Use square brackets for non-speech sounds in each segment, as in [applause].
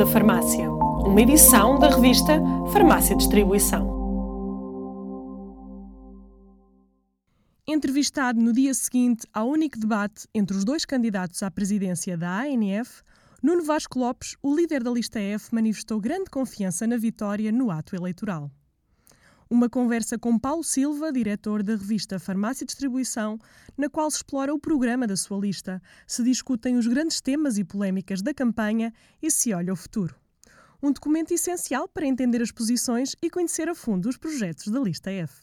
da Farmácia, uma edição da revista Farmácia Distribuição. Entrevistado no dia seguinte ao único debate entre os dois candidatos à presidência da ANF, Nuno Vasco Lopes, o líder da lista F, manifestou grande confiança na vitória no ato eleitoral. Uma conversa com Paulo Silva, diretor da revista Farmácia e Distribuição, na qual se explora o programa da sua lista, se discutem os grandes temas e polémicas da campanha e se olha o futuro. Um documento essencial para entender as posições e conhecer a fundo os projetos da lista F.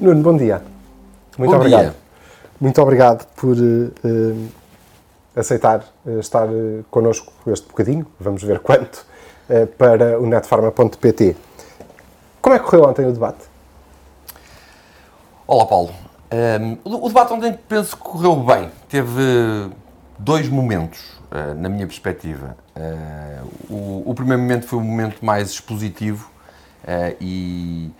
Nuno, bom dia. Muito bom obrigado. Dia. Muito obrigado por uh, aceitar uh, estar uh, connosco este bocadinho, vamos ver quanto, uh, para o netfarma.pt. Como é que correu ontem o debate? Olá, Paulo. Um, ehm, o, debate ontem penso que correu bem. Teve dois momentos, na minha perspectiva. O, primeiro momento foi o momento mais expositivo e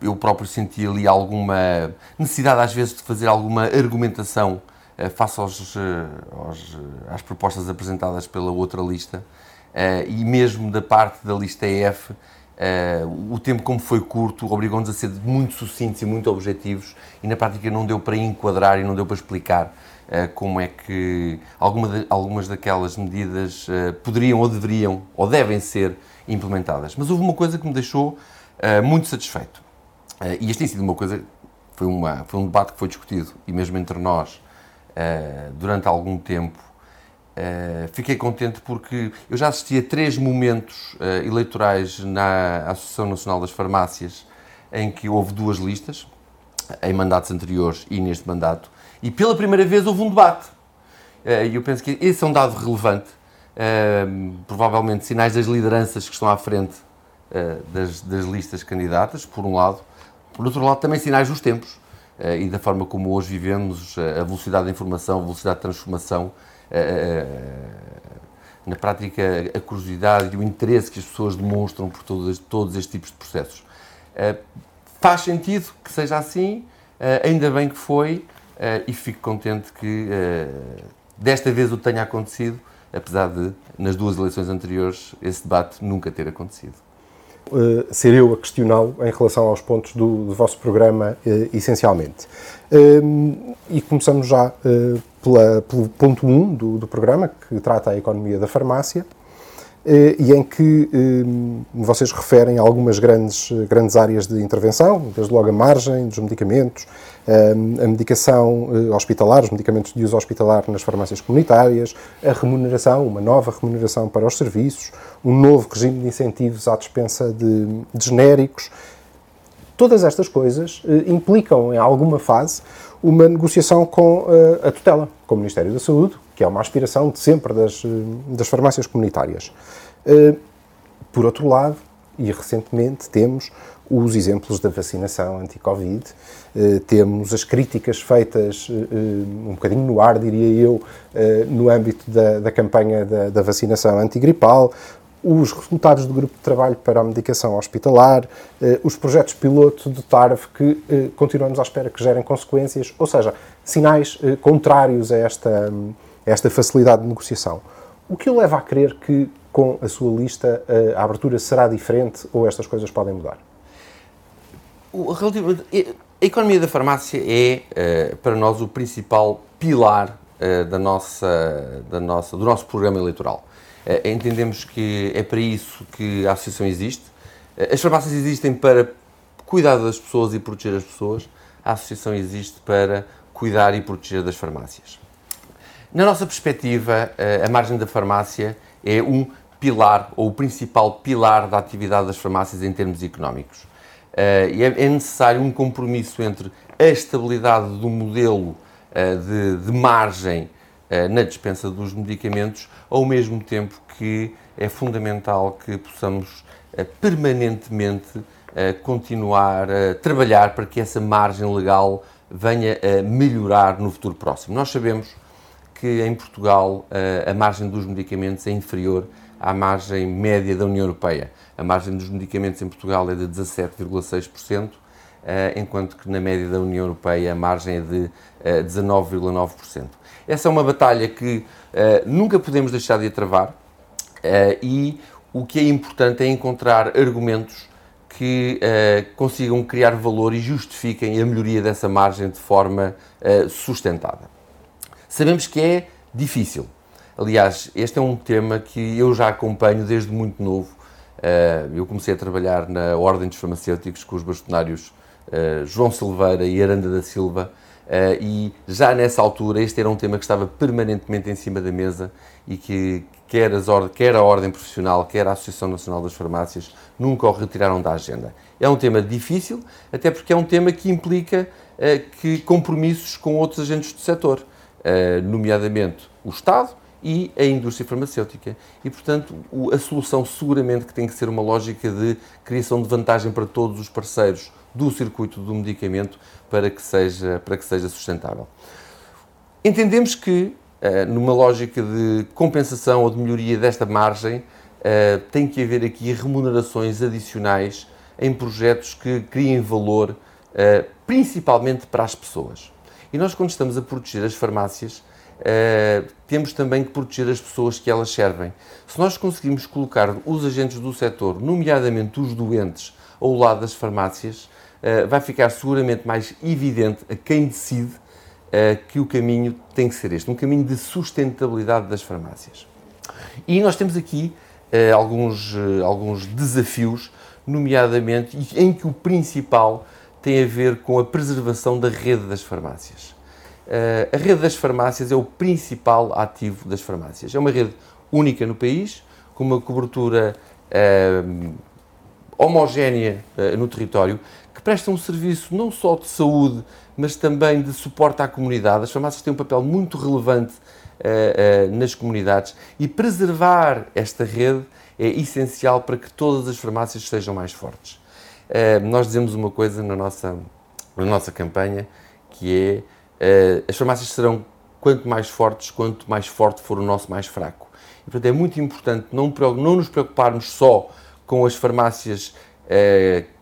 eu próprio senti ali alguma necessidade, às vezes, de fazer alguma argumentação face aos, uh, aos, uh, às propostas apresentadas pela outra lista e mesmo da parte da lista EF. o tempo, como foi curto, obrigou-nos a ser muito sucintos e muito objetivos e, na prática, não deu para enquadrar e não deu para explicar como é que alguma de, algumas daquelas medidas poderiam ou deveriam ou devem ser implementadas. Mas houve uma coisa que me deixou muito satisfeito e isto tem sido uma coisa, foi, uma, foi um debate que foi discutido, e mesmo entre nós, uh, durante algum tempo. Uh, fiquei contente porque eu já assisti a três momentos eleitorais na Associação Nacional das Farmácias em que houve duas listas, em mandatos anteriores e neste mandato, e pela primeira vez houve um debate. E eu penso que esse é um dado relevante, provavelmente sinais das lideranças que estão à frente das, das listas candidatas, por um lado, por outro lado, também sinais dos tempos e da forma como hoje vivemos, uh, a velocidade da informação, a velocidade de transformação, uh, na prática, a curiosidade e o interesse que as pessoas demonstram por todos, todos estes tipos de processos. faz sentido que seja assim, ainda bem que foi, e fico contente que desta vez o tenha acontecido, apesar de, nas duas eleições anteriores, esse debate nunca ter acontecido. Uh, ser eu a questioná-lo em relação aos pontos do, do vosso programa, uh, essencialmente. Uh, e começamos já pela, pelo ponto 1 um do, do, programa, que trata a economia da farmácia, e em que vocês referem algumas grandes, grandes áreas de intervenção, desde logo a margem dos medicamentos, a medicação eh, hospitalar, os medicamentos de uso hospitalar nas farmácias comunitárias, a remuneração, uma nova remuneração para os serviços, um novo regime de incentivos à dispensa de, de genéricos. Todas estas coisas eh, implicam, em alguma fase, uma negociação com eh, a tutela, com o Ministério da Saúde, que é uma aspiração de sempre das, das farmácias comunitárias. Por outro lado, e recentemente temos os exemplos da vacinação anti-Covid, eh, temos as críticas feitas eh, um bocadinho no ar, diria eu, eh, no âmbito da, da campanha da, da vacinação antigripal, os resultados do grupo de trabalho para a medicação hospitalar, os projetos piloto do TARV que continuamos à espera que gerem consequências, ou seja, sinais contrários a esta, esta facilidade de negociação. O que o leva a crer que com a sua lista a abertura será diferente ou estas coisas podem mudar? a economia da farmácia é, eh, para nós, o principal pilar eh, da nossa, da nossa, do nosso programa eleitoral. Eh, entendemos que é para isso que a associação existe. As farmácias existem para cuidar das pessoas e proteger as pessoas. A associação existe para cuidar e proteger das farmácias. Na nossa perspectiva, a margem da farmácia é um pilar, ou o principal pilar da atividade das farmácias em termos económicos. Uh, e é, é, necessário um compromisso entre a estabilidade do modelo uh, de, margem na dispensa dos medicamentos, ao mesmo tempo que é fundamental que possamos permanentemente continuar a trabalhar para que essa margem legal venha a melhorar no futuro próximo. Nós sabemos que em Portugal a margem dos medicamentos é inferior à margem média da União Europeia. A margem dos medicamentos em Portugal é de 17,6%, enquanto que na média da União Europeia a margem é de 19,9%. Essa é uma batalha que nunca podemos deixar de travar e o que é importante é encontrar argumentos que consigam criar valor e justifiquem a melhoria dessa margem de forma sustentada. Sabemos que é difícil. Aliás, este é um tema que eu já acompanho desde muito novo. Uh, eu comecei a trabalhar na Ordem dos Farmacêuticos com os bastonários João Silveira e Aranda da Silva, e já nessa altura este era um tema que estava permanentemente em cima da mesa e que, quer, quer a Ordem Profissional, quer a Associação Nacional das Farmácias, nunca o retiraram da agenda. É um tema difícil, até porque é um tema que implica que compromissos com outros agentes do setor, nomeadamente o Estado e a indústria farmacêutica. E, portanto, a solução seguramente que tem que ser uma lógica de criação de vantagem para todos os parceiros do circuito do medicamento para que seja, para que seja sustentável. Entendemos que eh, numa lógica de compensação ou de melhoria desta margem, eh, tem que haver aqui remunerações adicionais em projetos que criem valor, eh, principalmente para as pessoas. E nós, quando estamos a proteger as farmácias, temos também que proteger as pessoas que elas servem. Se nós conseguimos colocar os agentes do setor, nomeadamente os doentes, ao lado das farmácias, vai ficar seguramente mais evidente a quem decide uh, que o caminho tem que ser este, um caminho de sustentabilidade das farmácias. E nós temos aqui uh, alguns, uh, alguns desafios, nomeadamente em que o principal tem a ver com a preservação da rede das farmácias. a rede das farmácias é o principal ativo das farmácias. É uma rede única no país, com uma cobertura homogénea no território, que presta um serviço não só de saúde, mas também de suporte à comunidade. As farmácias têm um papel muito relevante uh, uh, nas comunidades e preservar esta rede é essencial para que todas as farmácias sejam mais fortes. Uh, nós dizemos uma coisa na nossa, na nossa campanha, que é as farmácias serão quanto mais fortes, quanto mais forte for o nosso mais fraco. E, portanto, é muito importante não, não nos preocuparmos só com as farmácias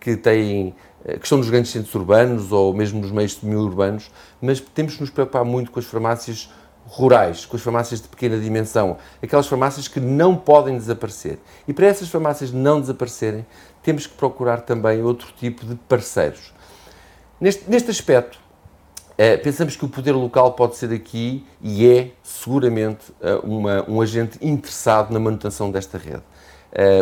que têm eh, que estão nos grandes centros urbanos ou mesmo nos meios semi-urbanos, mas temos que nos preocupar muito com as farmácias rurais, com as farmácias de pequena dimensão, aquelas farmácias que não podem desaparecer. E para essas farmácias não desaparecerem, temos que procurar também outro tipo de parceiros. Neste, neste aspecto, eh, pensamos que o poder local pode ser aqui e é seguramente eh, uma, um agente interessado na manutenção desta rede.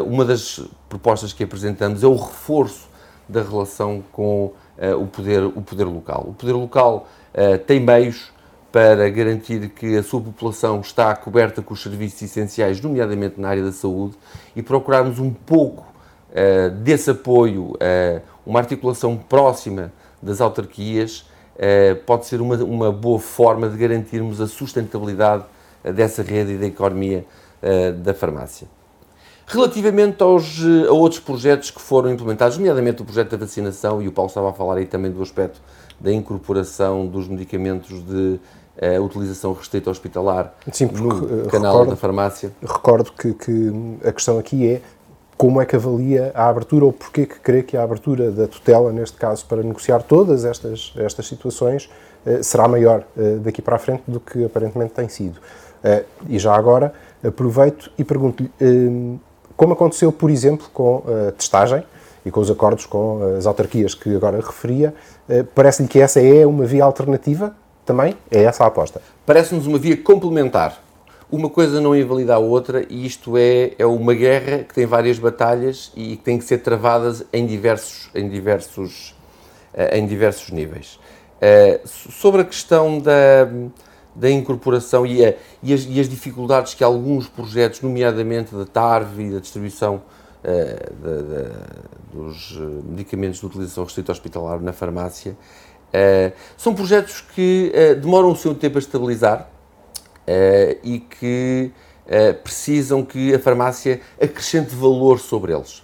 uma das propostas que apresentamos é o reforço da relação com uh, o, poder, o poder local. O poder local uh, tem meios para garantir que a sua população está coberta com os serviços essenciais, nomeadamente na área da saúde, e procurarmos um pouco uh, desse apoio, uma articulação próxima das autarquias, pode ser uma, uma boa forma de garantirmos a sustentabilidade dessa rede e da economia da farmácia. Relativamente aos, eh, a outros projetos que foram implementados, nomeadamente o projeto da vacinação, e o Paulo estava a falar aí também do aspecto da incorporação dos medicamentos de uh, utilização restrita hospitalar Sim, porque, no canal recordo, da farmácia. Recordo que, que, a questão aqui é como é que avalia a abertura ou porquê que crê que a abertura da tutela, neste caso, para negociar todas estas, estas situações, uh, será maior uh, daqui para a frente do que aparentemente tem sido. e já agora aproveito e pergunto-lhe como aconteceu, por exemplo, com a testagem e com os acordos com as autarquias que agora referia, eh, parece-lhe que essa é uma via alternativa também? É essa a aposta? Parece-nos uma via complementar. Uma coisa não invalida a outra e isto é, é uma guerra que tem várias batalhas e que tem que ser travadas em diversos, em diversos, eh, em diversos níveis. Eh, sobre a questão da, da incorporação e, a, e, as, e, as, dificuldades que alguns projetos, nomeadamente da TARV e da distribuição uh, de, de, dos eh, medicamentos de utilização restrita hospitalar na farmácia, são projetos que demoram o seu tempo a estabilizar e que precisam que a farmácia acrescente valor sobre eles.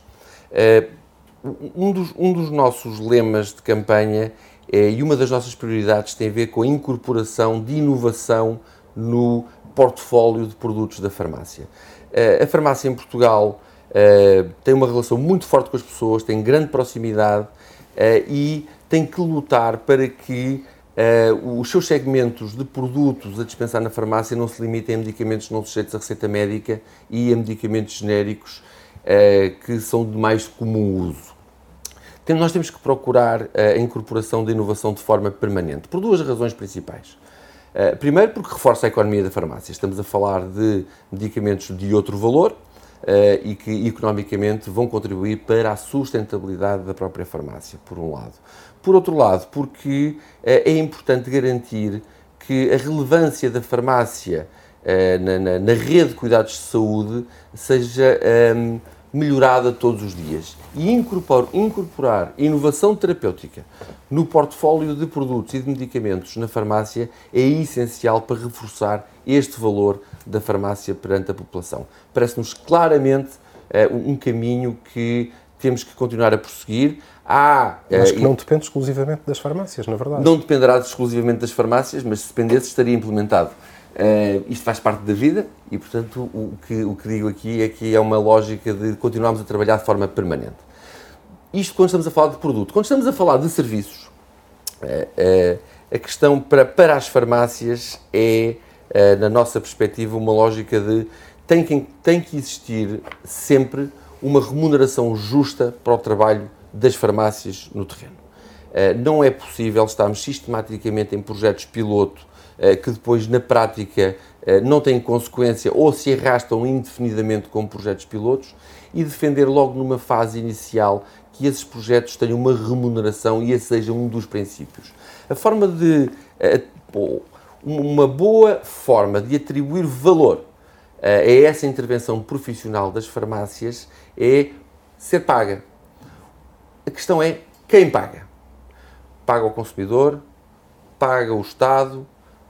Um dos, um dos nossos lemas de campanha é, e uma das nossas prioridades tem a ver com a incorporação de inovação no portfólio de produtos da farmácia. Eh, a farmácia em Portugal eh, tem uma relação muito forte com as pessoas, tem grande proximidade eh, e tem que lutar para que uh, os seus segmentos de produtos a dispensar na farmácia não se limitem a medicamentos não sujeitos à receita médica e a medicamentos genéricos uh, que são de mais comum uso. Então, nós temos que procurar a incorporação da inovação de forma permanente, por duas razões principais. Uh, primeiro, porque reforça a economia da farmácia. Estamos a falar de medicamentos de outro valor, Uh, e que economicamente vão contribuir para a sustentabilidade da própria farmácia, por um lado. Por outro lado, porque uh, é importante garantir que a relevância da farmácia uh, na, na, na, rede de cuidados de saúde seja um, ehm, melhorada todos os dias. E incorporar, incorporar inovação terapêutica no portfólio de produtos e de medicamentos na farmácia é essencial para reforçar este valor da farmácia perante a população. Parece-nos claramente uh, um caminho que temos que continuar a prosseguir. Há, mas que uh, não depende exclusivamente das farmácias, na verdade. Não dependerá exclusivamente das farmácias, mas se dependesse estaria implementado. Uh, isto faz parte da vida e, portanto, o que, o que digo aqui é que é uma lógica de continuarmos a trabalhar de forma permanente. Isto quando estamos a falar de produto. Quando estamos a falar de serviços, uh, uh, a questão para, para as farmácias é, na nossa perspectiva, uma lógica de tem que, tem que existir sempre uma remuneração justa para o trabalho das farmácias no terreno. Não é possível estarmos sistematicamente em projetos piloto eh, que depois, na prática, eh, não têm consequência ou se arrastam indefinidamente como projetos pilotos e defender logo numa fase inicial que esses projetos tenham uma remuneração e esse seja um dos princípios. A forma de. Eh, uma boa forma de atribuir valor a essa intervenção profissional das farmácias é ser paga. A questão é quem paga. Paga o consumidor, paga o Estado,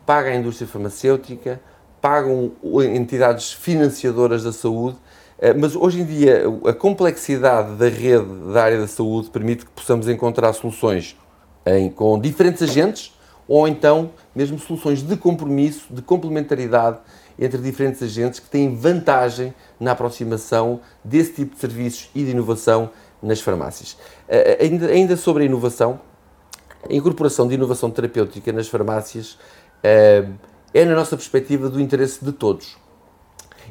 paga a indústria farmacêutica, pagam entidades financiadoras da saúde, eh, mas hoje em dia a complexidade da rede da área da saúde permite que possamos encontrar soluções em, com diferentes agentes ou então mesmo soluções de compromisso, de complementaridade entre diferentes agentes que têm vantagem na aproximação desse tipo de serviços e de inovação nas farmácias. Eh, eh, ainda, ainda sobre a inovação, a incorporação de inovação terapêutica nas farmácias é, é, na nossa perspectiva, do interesse de todos.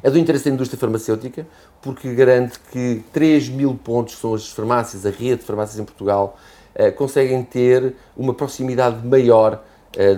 É do interesse da indústria farmacêutica, porque garante que 3 mil pontos, que são as farmácias, a rede de farmácias em Portugal, conseguem ter uma proximidade maior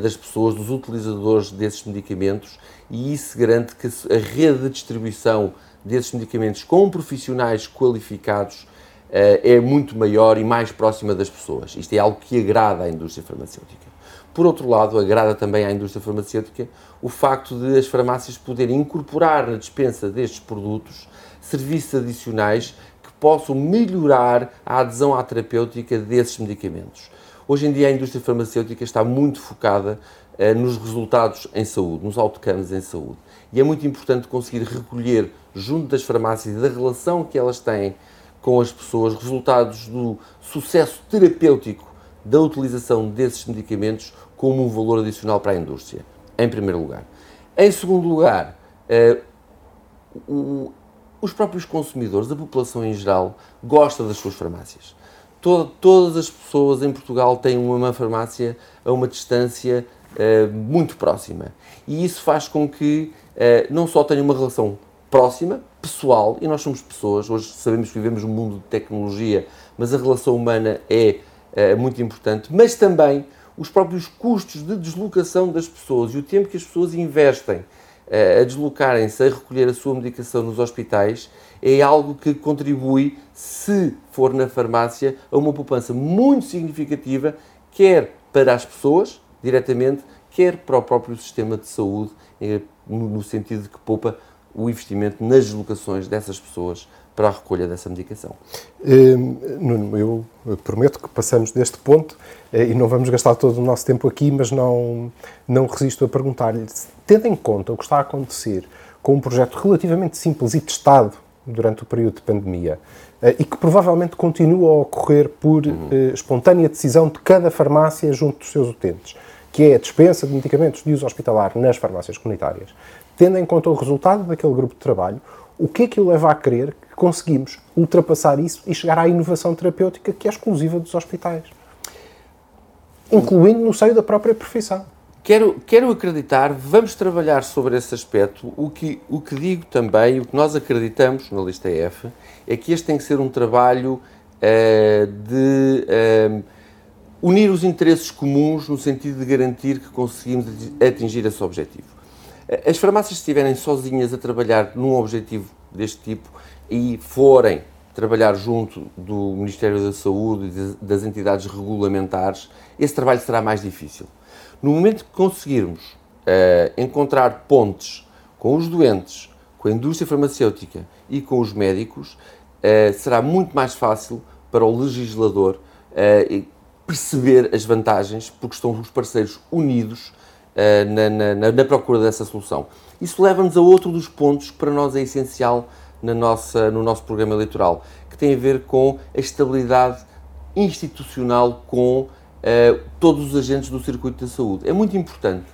das pessoas, dos utilizadores desses medicamentos, e isso garante que a rede de distribuição desses medicamentos com profissionais qualificados é muito maior e mais próxima das pessoas. Isto é algo que agrada à indústria farmacêutica. Por outro lado, agrada também à indústria farmacêutica o facto de as farmácias poderem incorporar na dispensa destes produtos serviços adicionais que possam melhorar a adesão à terapêutica desses medicamentos. Hoje em dia, a indústria farmacêutica está muito focada eh, nos resultados em saúde, nos outcomes em saúde. E é muito importante conseguir recolher, junto das farmácias da relação que elas têm com as pessoas, resultados do sucesso terapêutico da utilização desses medicamentos como um valor adicional para a indústria, em primeiro lugar. Em segundo lugar, eh, o, os próprios consumidores, a população em geral, gosta das suas farmácias. Todas as pessoas em Portugal têm uma farmácia a uma distância eh, muito próxima. E isso faz com que eh, não só tenham uma relação próxima, pessoal, e nós somos pessoas, hoje sabemos que vivemos num mundo de tecnologia, mas a relação humana é é muito importante, mas também os próprios custos de deslocação das pessoas e o tempo que as pessoas investem eh, a deslocarem-se a recolher a sua medicação nos hospitais é algo que contribui, se for na farmácia, a uma poupança muito significativa, quer para as pessoas, diretamente, quer para o próprio sistema de saúde, eh, no sentido de que poupa o investimento nas deslocações dessas pessoas para a recolha dessa medicação. Hum, Nuno, eu prometo que passamos deste ponto eh, e não vamos gastar todo o nosso tempo aqui, mas não, não resisto a perguntar-lhe, tendo em conta o que está a acontecer com um projeto relativamente simples e testado durante o período de pandemia eh, e que provavelmente continua a ocorrer por uhum. Eh, espontânea decisão de cada farmácia junto dos seus utentes, que é a dispensa de medicamentos de uso hospitalar nas farmácias comunitárias. Tendo em conta o resultado daquele grupo de trabalho, o que é que o leva a crer que conseguimos ultrapassar isso e chegar à inovação terapêutica que é exclusiva dos hospitais? incluindo no seio da própria profissão. Quero, quero acreditar, vamos trabalhar sobre esse aspecto. O que, o que digo também, o que nós acreditamos na lista F, é que este tem que ser um trabalho uh, de uh, unir os interesses comuns no sentido de garantir que conseguimos atingir esse objetivo. As farmácias, estiverem sozinhas a trabalhar num objetivo deste tipo e forem trabalhar junto do Ministério da Saúde e das entidades regulamentares, esse trabalho será mais difícil. No momento que conseguirmos uh, encontrar pontes com os doentes, com a indústria farmacêutica e com os médicos, uh, será muito mais fácil para o legislador uh, perceber as vantagens, porque estão os parceiros unidos na, na, na, procura dessa solução. Isso leva-nos a outro dos pontos que para nós é essencial na nossa, no nosso programa eleitoral, que tem a ver com a estabilidade institucional com uh, todos os agentes do circuito da saúde. É muito importante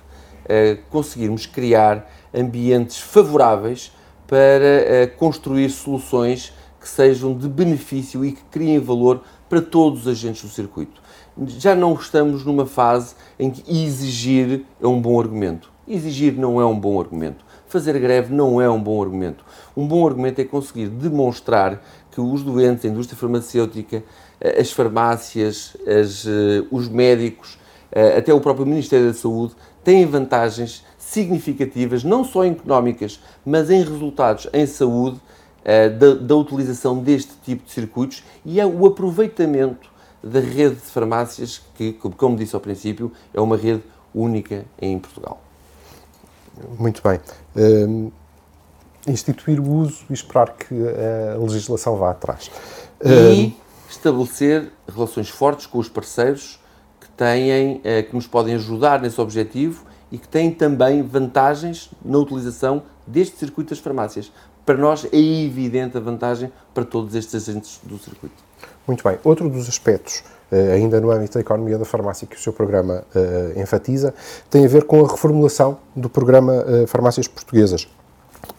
uh, conseguirmos criar ambientes favoráveis para uh, construir soluções que sejam de benefício e que criem valor para todos os agentes do circuito. Já não estamos numa fase em que exigir é um bom argumento. Exigir não é um bom argumento. Fazer greve não é um bom argumento. Um bom argumento é conseguir demonstrar que os doentes, a indústria farmacêutica, eh, as farmácias, as, eh, os médicos, eh, até o próprio Ministério da Saúde, têm vantagens significativas, não só económicas, mas em resultados em saúde, da, da utilização deste tipo de circuitos e é o aproveitamento da rede de farmácias, que, como disse ao princípio, é uma rede única em Portugal. Muito bem. Uh, instituir o uso e esperar que a legislação vá atrás. E estabelecer relações fortes com os parceiros que têm, eh, que nos podem ajudar nesse objetivo e que têm também vantagens na utilização deste circuito das farmácias. Para nós é evidente a vantagem para todos estes agentes do circuito. Muito bem. Outro dos aspectos, eh, ainda no âmbito da economia da farmácia, que o seu programa uh, enfatiza, tem a ver com a reformulação do programa uh, Farmácias Portuguesas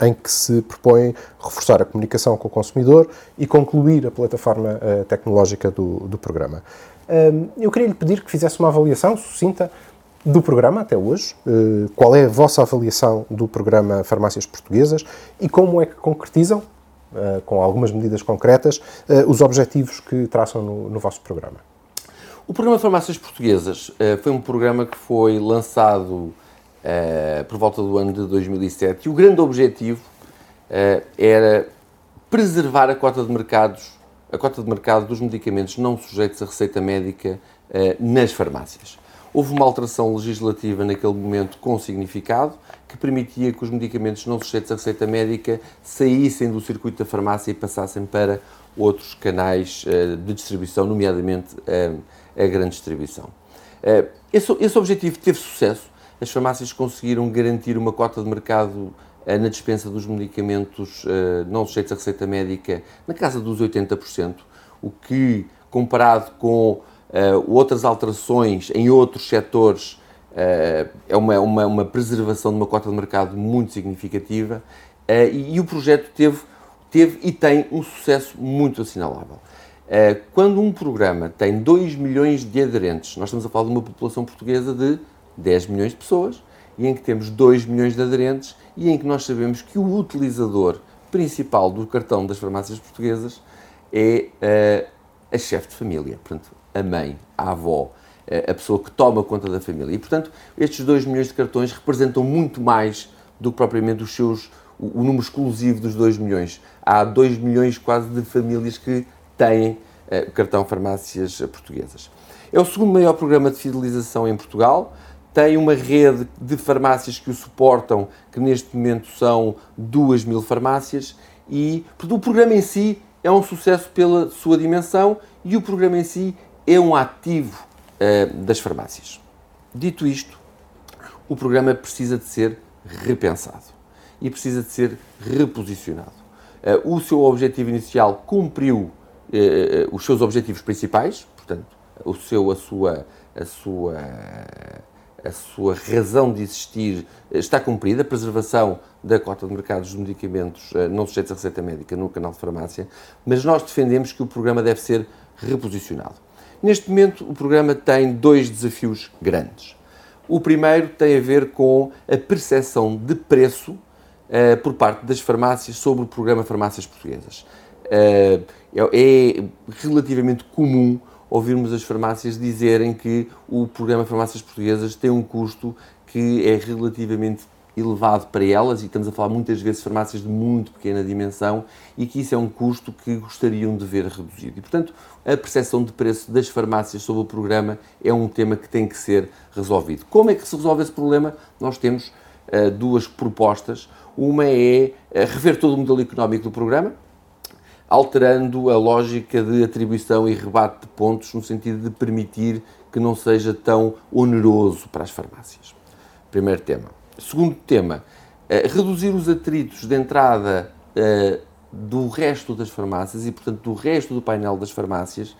em que se propõe reforçar a comunicação com o consumidor e concluir a plataforma uh, tecnológica do, do programa. Uh, eu queria lhe pedir que fizesse uma avaliação sucinta do programa até hoje, uh, qual é a vossa avaliação do programa Farmácias Portuguesas e como é que concretizam, com algumas medidas concretas, os objetivos que traçam no, no vosso programa. O programa Farmácias Portuguesas foi um programa que foi lançado por volta do ano de 2007, e o grande objetivo era preservar a cota de mercados, a cota de mercado dos medicamentos não sujeitos a receita médica nas farmácias. Houve uma alteração legislativa naquele momento com significado que permitia que os medicamentos não sujeitos a receita médica saíssem do circuito da farmácia e passassem para outros canais de distribuição, nomeadamente a grande distribuição. Esse, esse objetivo teve sucesso as farmácias conseguiram garantir uma cota de mercado eh, na dispensa dos medicamentos eh, não sujeitos à receita médica na casa dos 80%, o que, comparado com eh, outras alterações em outros setores, é uma, uma, uma preservação de uma cota de mercado muito significativa e, e o projeto teve, teve e tem um sucesso muito assinalável. Quando um programa tem 2 milhões de aderentes, nós estamos a falar de uma população portuguesa de 10 milhões de pessoas e em que temos 2 milhões de aderentes e em que nós sabemos que o utilizador principal do cartão das farmácias portuguesas é a chefe de família, portanto, a mãe, a avó, uh, a pessoa que toma conta da família. E, portanto, estes 2 milhões de cartões representam muito mais do que propriamente os seus, o, o número exclusivo dos 2 milhões. Há 2 milhões quase de famílias que têm uh, cartão farmácias portuguesas. É o segundo maior programa de fidelização em Portugal tem uma rede de farmácias que o suportam, que neste momento são 2 mil farmácias, e o programa em si é um sucesso pela sua dimensão e o programa em si é um ativo uh, das farmácias. Dito isto, o programa precisa de ser repensado e precisa de ser reposicionado. Uh, o seu objetivo inicial cumpriu uh, os seus objetivos principais, portanto, o seu, a sua, a sua a sua razão de existir está cumprida, a preservação da cota de mercado dos medicamentos não sujeitos à receita médica no canal de farmácia, mas nós defendemos que o programa deve ser reposicionado. Neste momento, o programa tem dois desafios grandes. O primeiro tem a ver com a percepção de preço uh, por parte das farmácias sobre o programa Farmácias Portuguesas. Uh, é relativamente comum ouvirmos as farmácias dizerem que o programa Farmácias Portuguesas tem um custo que é relativamente elevado para elas, e estamos a falar muitas vezes farmácias de muito pequena dimensão, e que isso é um custo que gostariam de ver reduzido. E, portanto, a percepção de preço das farmácias sobre o programa é um tema que tem que ser resolvido. Como é que se resolve esse problema? Nós temos uh, duas propostas. Uma é uh, rever todo o modelo económico do programa, alterando a lógica de atribuição e rebate de pontos, no sentido de permitir que não seja tão oneroso para as farmácias. Primeiro tema. Segundo tema, uh, reduzir os atritos de entrada do resto das farmácias e, portanto, do resto do painel das farmácias uh,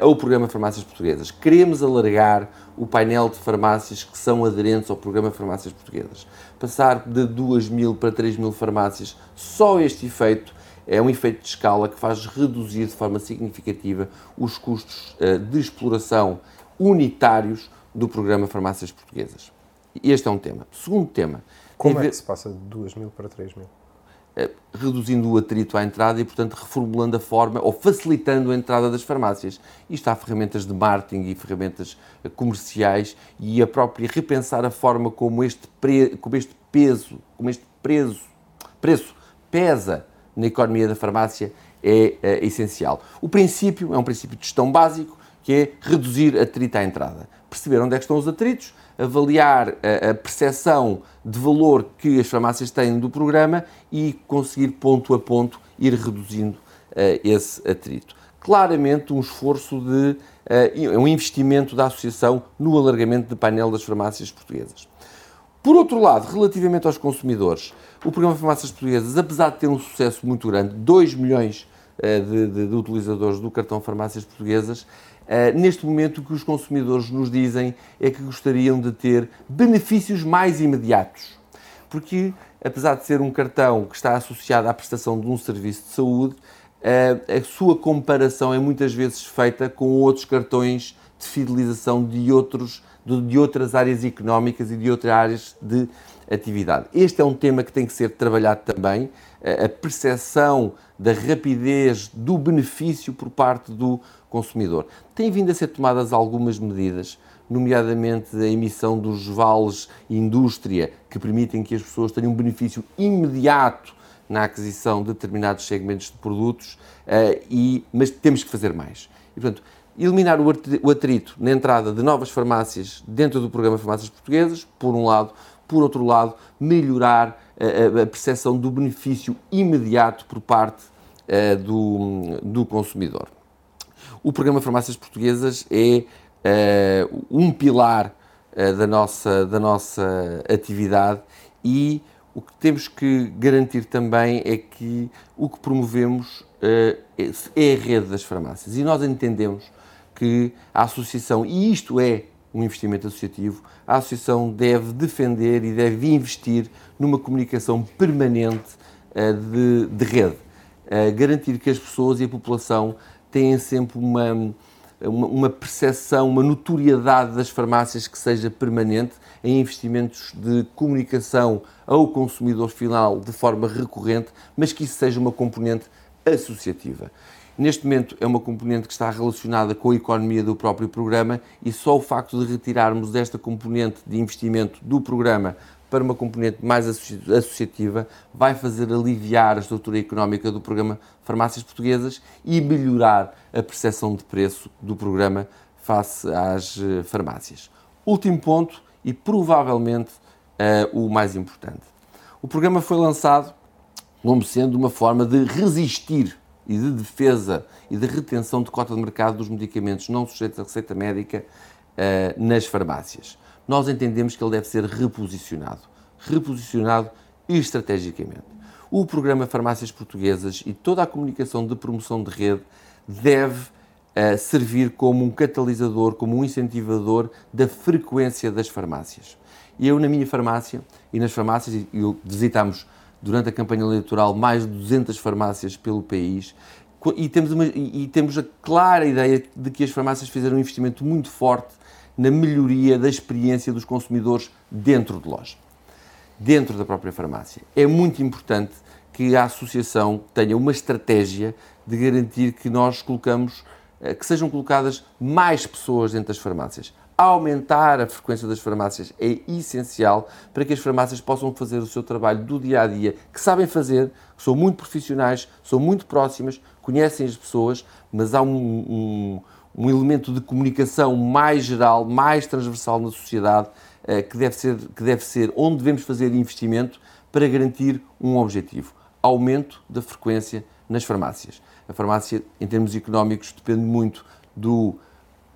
ao programa Farmácias Portuguesas. Queremos alargar o painel de farmácias que são aderentes ao programa Farmácias Portuguesas. Passar de 2 mil para 3 mil farmácias, só este efeito é um efeito de escala que faz reduzir de forma significativa os custos de exploração unitários do programa Farmácias Portuguesas. Este é um tema. Segundo tema. Como é que se passa de 2 mil para 3 mil? Eh, reduzindo o atrito à entrada e, portanto, reformulando a forma ou facilitando a entrada das farmácias. Isto há ferramentas de marketing e ferramentas eh, comerciais e a própria repensar a forma como este, pre, como este peso, como este preso, preço pesa na economia da farmácia é, é essencial. O princípio é um princípio de gestão básico, que é reduzir atrito à entrada. Perceber onde é que estão os atritos, avaliar a, a percepção de valor que as farmácias têm do programa e conseguir ponto a ponto ir reduzindo uh, esse atrito. Claramente um esforço de uh, um investimento da associação no alargamento do painel das farmácias portuguesas. Por outro lado, relativamente aos consumidores, o programa Farmácias Portuguesas, apesar de ter um sucesso muito grande, 2 milhões uh, de, de, de utilizadores do cartão Farmácias Portuguesas, Uh, neste momento, o que os consumidores nos dizem é que gostariam de ter benefícios mais imediatos. Porque, apesar de ser um cartão que está associado à prestação de um serviço de saúde, uh, a sua comparação é muitas vezes feita com outros cartões de fidelização de, outros, de, outras áreas económicas e de outras áreas de atividade. Este é um tema que tem que ser trabalhado também, a percepção da rapidez do benefício por parte do consumidor. Tem vindo a ser tomadas algumas medidas, nomeadamente a emissão dos vales indústria, que permitem que as pessoas tenham um benefício imediato na aquisição de determinados segmentos de produtos, uh, e, mas temos que fazer mais. E, portanto, eliminar o atrito na entrada de novas farmácias dentro do programa Farmácias Portuguesas, por um lado, por outro lado, melhorar a, a percepção do benefício imediato por parte uh, do, do consumidor. O programa Farmácias Portuguesas é um pilar da, nossa, da nossa atividade e o que temos que garantir também é que o que promovemos uh, é a rede das farmácias. E nós entendemos que a associação, e isto é um investimento associativo, a associação deve defender e deve investir numa comunicação permanente de, de rede. garantir que as pessoas e a população têm sempre uma, uma percepção, uma notoriedade das farmácias que seja permanente em investimentos de comunicação ao consumidor final de forma recorrente, mas que isso seja uma componente associativa. Neste momento é uma componente que está relacionada com a economia do próprio programa e só o facto de retirarmos esta componente de investimento do programa para uma componente mais associativa, vai fazer aliviar a estrutura económica do programa Farmácias Portuguesas e melhorar a percepção de preço do programa face às eh, farmácias. Último ponto e provavelmente uh, o mais importante. O programa foi lançado como sendo uma forma de resistir e de defesa e de retenção de cota de mercado dos medicamentos não sujeitos à receita médica uh, nas farmácias nós entendemos que ele deve ser reposicionado. Reposicionado estrategicamente. O programa Farmácias Portuguesas e toda a comunicação de promoção de rede deve uh, servir como um catalisador, como um incentivador da frequência das farmácias. E eu, na minha farmácia e nas farmácias, e visitamos durante a campanha eleitoral mais de 200 farmácias pelo país, e temos, uma, e temos a clara ideia de que as farmácias fizeram um investimento muito forte na melhoria da experiência dos consumidores dentro de loja, dentro da própria farmácia. É muito importante que a associação tenha uma estratégia de garantir que nós colocamos, eh, que sejam colocadas mais pessoas dentro das farmácias. Aumentar a frequência das farmácias é essencial para que as farmácias possam fazer o seu trabalho do dia a dia, que sabem fazer, que são muito profissionais, são muito próximas, conhecem as pessoas, mas há um, um um elemento de comunicação mais geral, mais transversal na sociedade, eh, que deve ser, que deve ser onde devemos fazer investimento para garantir um objetivo: aumento da frequência nas farmácias. A farmácia, em termos económicos, depende muito do,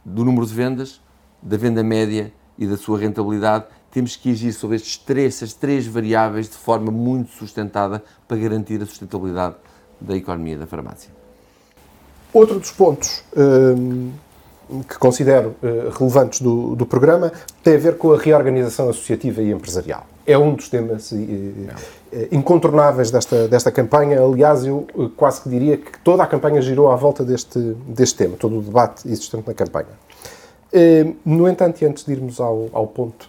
do número de vendas, da venda média e da sua rentabilidade. Temos que agir sobre estes três, estas três variáveis de forma muito sustentada para garantir a sustentabilidade da economia da farmácia. Outro dos pontos um, que considero uh, relevantes do, do, programa tem a ver com a reorganização associativa e empresarial. É um dos temas uh, incontornáveis desta, desta campanha. Aliás, eu quase que diria que toda a campanha girou à volta deste, deste tema, todo o debate existente na campanha. Hum, no entanto, e antes de irmos ao, ao ponto,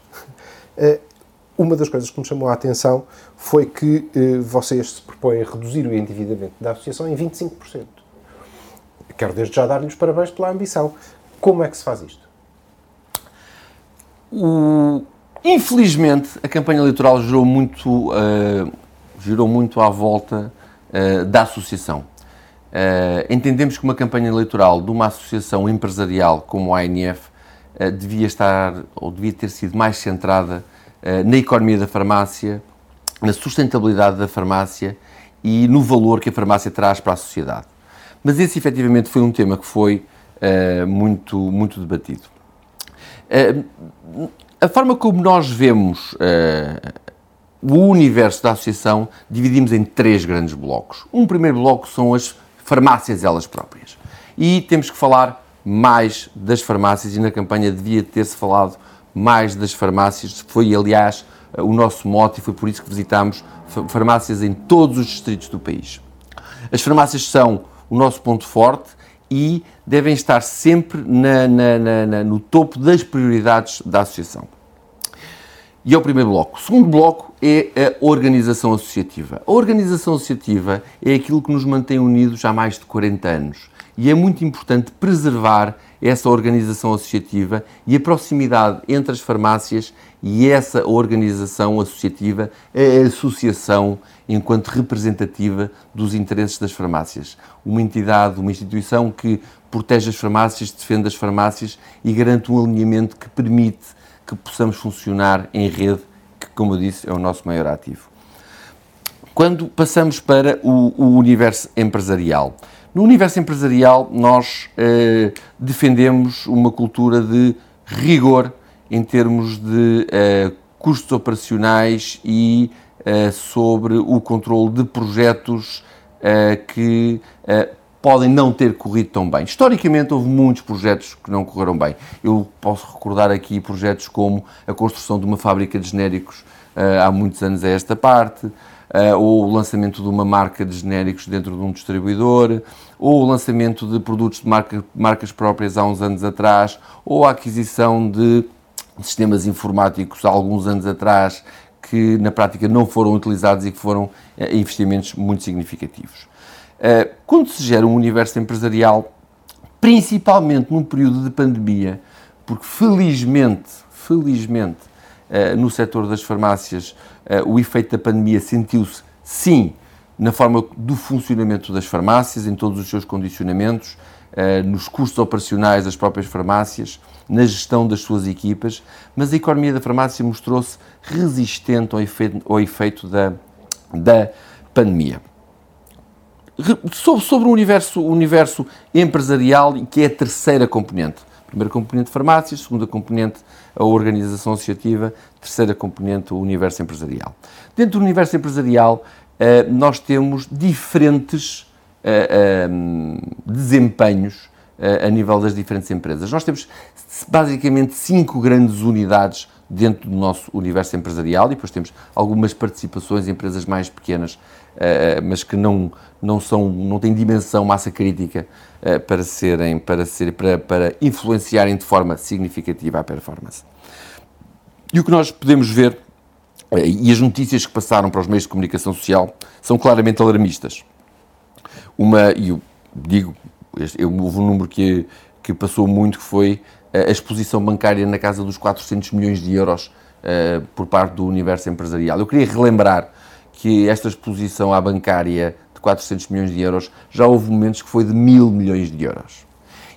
[laughs] uma das coisas que me chamou a atenção foi que vocês se propõem a reduzir o endividamento da associação em 25% quero desde já dar-lhes parabéns pela ambição. Como é que se faz isto? Infelizmente, a campanha eleitoral girou muito, uh, girou muito à volta uh, da associação. Uh, entendemos que uma campanha eleitoral de uma associação empresarial como a ANF devia estar, ou devia ter sido mais centrada na economia da farmácia, na sustentabilidade da farmácia e no valor que a farmácia traz para a sociedade. Mas esse efetivamente foi um tema que foi uh, muito, muito debatido. A forma como nós vemos o universo da associação dividimos em três grandes blocos. Um primeiro bloco são as farmácias elas próprias. E temos que falar mais das farmácias e na campanha devia ter-se falado mais das farmácias. Foi, aliás, o nosso mote e foi por isso que visitámos farmácias em todos os distritos do país. As farmácias são o nosso ponto forte e devem estar sempre na, na, na, no topo das prioridades da associação. E é o primeiro bloco. O segundo bloco é a organização associativa. A organização associativa é aquilo que nos mantém unidos há mais de 40 anos. E é muito importante preservar essa organização associativa e a proximidade entre as farmácias e essa organização associativa, a associação enquanto representativa dos interesses das farmácias. Uma entidade, uma instituição que protege as farmácias, defende as farmácias e garante um alinhamento que permite que possamos funcionar em rede, que, como eu disse, é o nosso maior ativo. Quando passamos para o, o universo empresarial, no universo empresarial nós eh, defendemos uma cultura de rigor em termos de eh, custos operacionais e eh, sobre o controle de projetos que podem não ter corrido tão bem. Historicamente, houve muitos projetos que não correram bem. Eu posso recordar aqui projetos como a construção de uma fábrica de genéricos há muitos anos a esta parte, ou o lançamento de uma marca de genéricos dentro de um distribuidor, ou o lançamento de produtos de marca, marcas próprias há uns anos atrás, ou a aquisição de sistemas informáticos há alguns anos atrás que na prática não foram utilizados e que foram eh, investimentos muito significativos. Eh, quando se gera um universo empresarial, principalmente num período de pandemia, porque felizmente, felizmente, no setor das farmácias, o efeito da pandemia sentiu-se, sim, na forma do funcionamento das farmácias, em todos os seus condicionamentos, nos custos operacionais das próprias farmácias, na gestão das suas equipas, mas a economia da farmácia mostrou-se resistente ao efeito, ao efeito da, da pandemia. Sobre, o universo, o universo empresarial, que é a terceira componente. Primeira componente farmácias, segunda componente a organização associativa, terceira componente o universo empresarial. Dentro do universo empresarial, eh, nós temos diferentes eh, eh, desempenhos a nível das diferentes empresas. Nós temos basicamente cinco grandes unidades dentro do nosso universo empresarial e depois temos algumas participações em empresas mais pequenas, mas que não, não, são, não têm dimensão, massa crítica uh, para, serem, para, ser, para, para influenciarem de forma significativa a performance. E o que nós podemos ver, uh, e as notícias que passaram para os meios de comunicação social, são claramente alarmistas. Uma, e eu digo, houve um número que, que passou muito, que foi a exposição bancária na casa dos 400 milhões de euros uh, por parte do universo empresarial. Eu queria relembrar que esta exposição à bancária de 400 milhões de euros já houve momentos que foi de mil milhões de euros.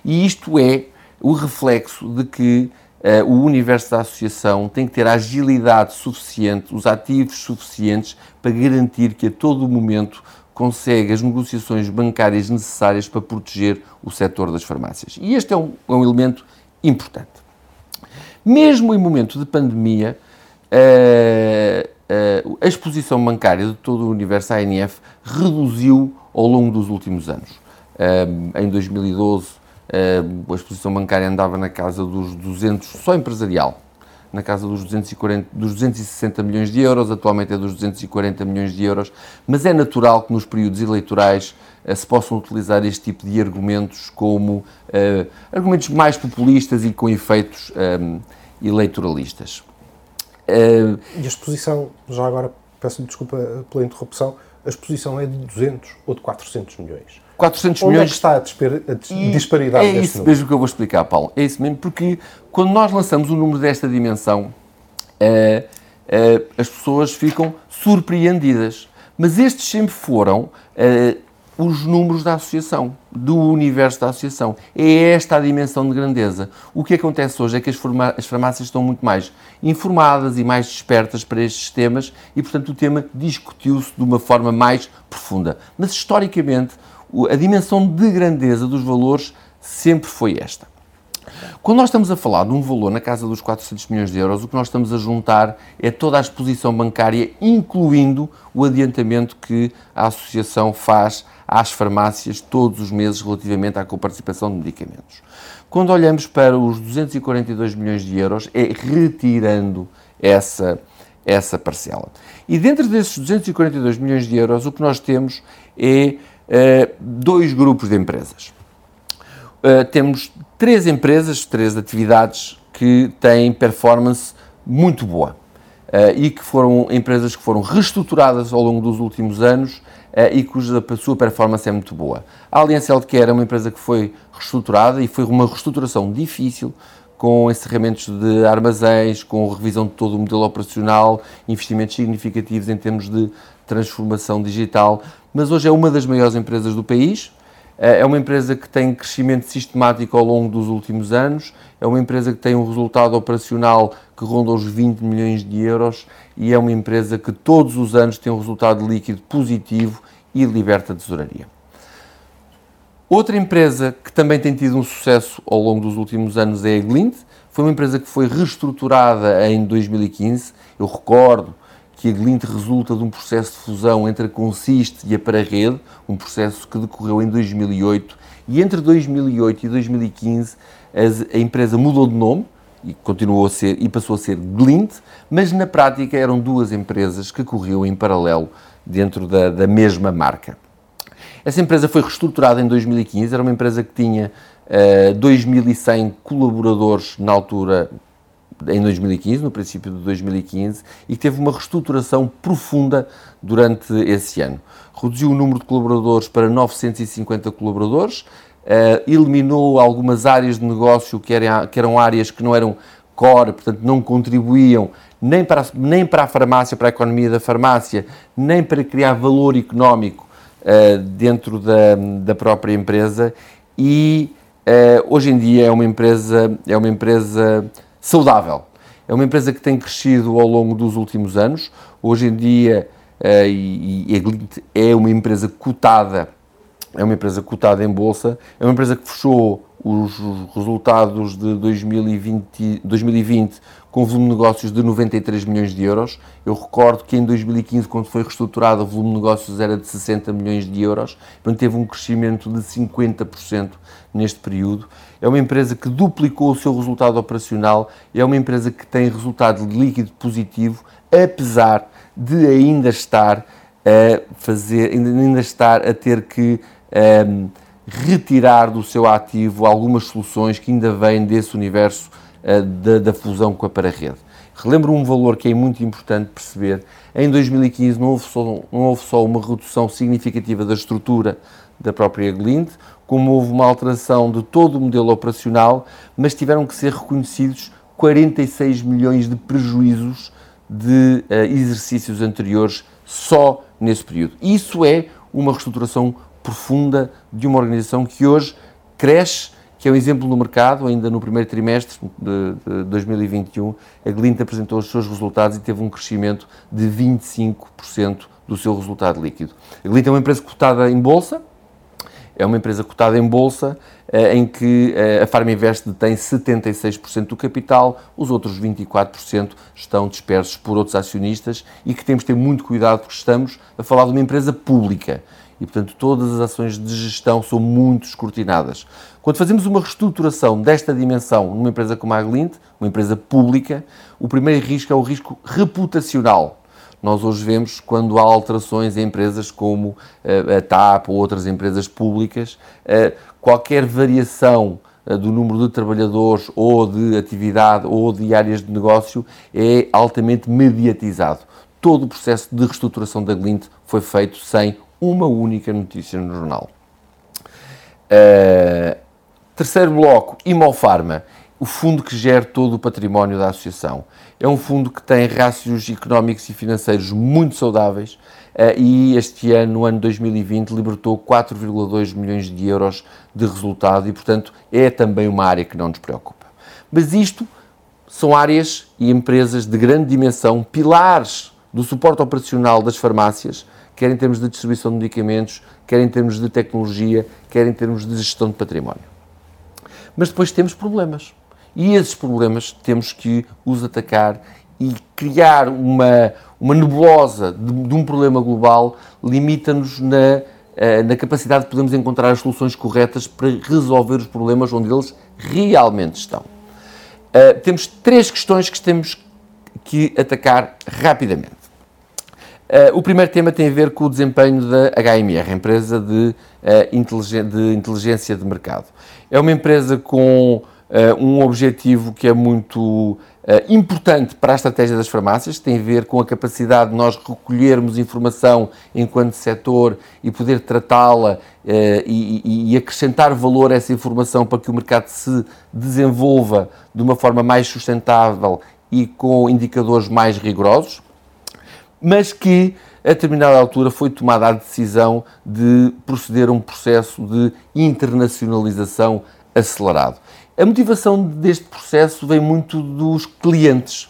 E isto é o reflexo de que uh, o universo da associação tem que ter a agilidade suficiente, os ativos suficientes para garantir que a todo momento consegue as negociações bancárias necessárias para proteger o setor das farmácias. E este é um, é um elemento importante. Mesmo em momento de pandemia, eh, a exposição bancária de todo o universo ANF reduziu ao longo dos últimos anos. Eh, em 2012, a exposição bancária andava na casa dos 200, só empresarial, na casa dos, 240, dos 260 milhões de euros, atualmente é dos 240 milhões de euros, mas é natural que nos períodos eleitorais se possam utilizar este tipo de argumentos como argumentos mais populistas e com efeitos eleitoralistas. Uh, e a exposição, já agora peço desculpa pela interrupção, a exposição é de 200 ou de 400 milhões? 400 Onde milhões. É que está a, a disparidade É isso número? mesmo que eu vou explicar, Paulo. É isso mesmo, porque quando nós lançamos um número desta dimensão, uh, uh, as pessoas ficam surpreendidas. Mas estes sempre foram uh, os números da associação, do universo da associação. É esta a dimensão de grandeza. O que acontece hoje é que as, as farmácias estão muito mais informadas e mais despertas para estes temas e, portanto, o tema discutiu-se de uma forma mais profunda. Mas, historicamente, a dimensão de grandeza dos valores sempre foi esta. Quando nós estamos a falar de um valor na casa dos 400 milhões de euros, o que nós estamos a juntar é toda a exposição bancária, incluindo o adiantamento que a associação faz às farmácias todos os meses relativamente à coparticipação de medicamentos. Quando olhamos para os 242 milhões de euros, é retirando essa, essa parcela. E dentro desses 242 milhões de euros, o que nós temos é uh, dois grupos de empresas. Uh, temos três empresas, três atividades que têm performance muito boa uh, e que foram empresas que foram reestruturadas ao longo dos últimos anos e cuja sua performance é muito boa. A Aliança Healthcare é uma empresa que foi reestruturada e foi uma reestruturação difícil, com encerramentos de armazéns, com revisão de todo o modelo operacional, investimentos significativos em termos de transformação digital, mas hoje é uma das maiores empresas do país. Eh, é uma empresa que tem crescimento sistemático ao longo dos últimos anos, é uma empresa que tem um resultado operacional que ronda os 20 milhões de euros e é uma empresa que todos os anos tem um resultado líquido positivo e liberta tesouraria. Outra empresa que também tem tido um sucesso ao longo dos últimos anos é a Glint. Foi uma empresa que foi reestruturada em 2015. Eu recordo que a Glint resulta de um processo de fusão entre a Consiste e a Pararrede, um processo que decorreu em 2008, e entre 2008 e 2015 a empresa mudou de nome, e continuou a ser e passou a ser Glint, mas na prática eram duas empresas que corriam em paralelo dentro da, da mesma marca. Essa empresa foi reestruturada em 2015, era uma empresa que tinha uh, 2.100 colaboradores na altura em 2015, no princípio de 2015, e teve uma reestruturação profunda durante esse ano. Reduziu o número de colaboradores para 950 colaboradores, uh, eliminou algumas áreas de negócio que eram, que eram áreas que não eram core, portanto não contribuíam nem para, a, nem para a farmácia, para a economia da farmácia, nem para criar valor económico uh, dentro da, da própria empresa e uh, hoje em dia é uma empresa, é uma empresa saudável. É uma empresa que tem crescido ao longo dos últimos anos. Hoje em dia, uh, e, e Glint é uma empresa cotada, é uma empresa cotada em bolsa, é uma empresa que fechou os resultados de 2020, 2020 com volume de negócios de 93 milhões de euros. Eu recordo que em 2015, quando foi reestruturada, o volume de negócios era de 60 milhões de euros, portanto teve um crescimento de 50% neste período. É uma empresa que duplicou o seu resultado operacional, é uma empresa que tem resultado líquido positivo, apesar de ainda estar a fazer, ainda estar a ter que um, retirar do seu ativo algumas soluções que ainda vêm desse universo uh, da, da, fusão com a para-rede. Relembro um valor que é muito importante perceber. Em 2015 não houve, só, não houve só uma redução significativa da estrutura da própria Glinde, como houve uma alteração de todo o modelo operacional, mas tiveram que ser reconhecidos 46 milhões de prejuízos de uh, exercícios anteriores só nesse período. Isso é uma reestruturação profunda de uma organização que hoje cresce, que é um exemplo no mercado, ainda no primeiro trimestre de, de 2021, a Glint apresentou os seus resultados e teve um crescimento de 25% do seu resultado líquido. A Glint é uma empresa cotada em bolsa, é uma empresa cotada em bolsa eh, em que eh, a Farminvest detém 76% do capital, os outros 24% estão dispersos por outros acionistas e que temos de ter muito cuidado porque estamos a falar de uma empresa pública e, portanto, todas as ações de gestão são muito escrutinadas. Quando fazemos uma reestruturação desta dimensão numa empresa como a Aglint, uma empresa pública, o primeiro risco é o risco reputacional nós hoje vemos quando há alterações em empresas como eh, a TAP ou outras empresas públicas, eh, qualquer variação eh, do número de trabalhadores ou de atividade ou de áreas de negócio é altamente mediatizado. Todo o processo de reestruturação da Glint foi feito sem uma única notícia no jornal. Uh, terceiro bloco, Imofarma o fundo que gera todo o património da associação. É um fundo que tem rácios económicos e financeiros muito saudáveis uh, e este ano, no ano 2020, libertou 4,2 milhões de euros de resultado e, portanto, é também uma área que não nos preocupa. Mas isto são áreas e empresas de grande dimensão, pilares do suporte operacional das farmácias, quer em termos de distribuição de medicamentos, quer em termos de tecnologia, quer em termos de gestão de património. Mas depois temos problemas. E esses problemas temos que os atacar e criar uma, uma nebulosa de, de um problema global limita-nos na, eh, na capacidade de podermos encontrar as soluções corretas para resolver os problemas onde eles realmente estão. Uh, temos três questões que temos que atacar rapidamente. Uh, o primeiro tema tem a ver com o desempenho da HMR, empresa de, uh, de inteligência de mercado. É uma empresa com um objetivo que é muito uh, importante para a estratégia das farmácias, tem a ver com a capacidade de nós recolhermos informação enquanto setor e poder tratá-la uh, e, e, acrescentar valor a essa informação para que o mercado se desenvolva de uma forma mais sustentável e com indicadores mais rigorosos, mas que a determinada altura foi tomada a decisão de proceder a um processo de internacionalização acelerado. A motivação deste processo vem muito dos clientes,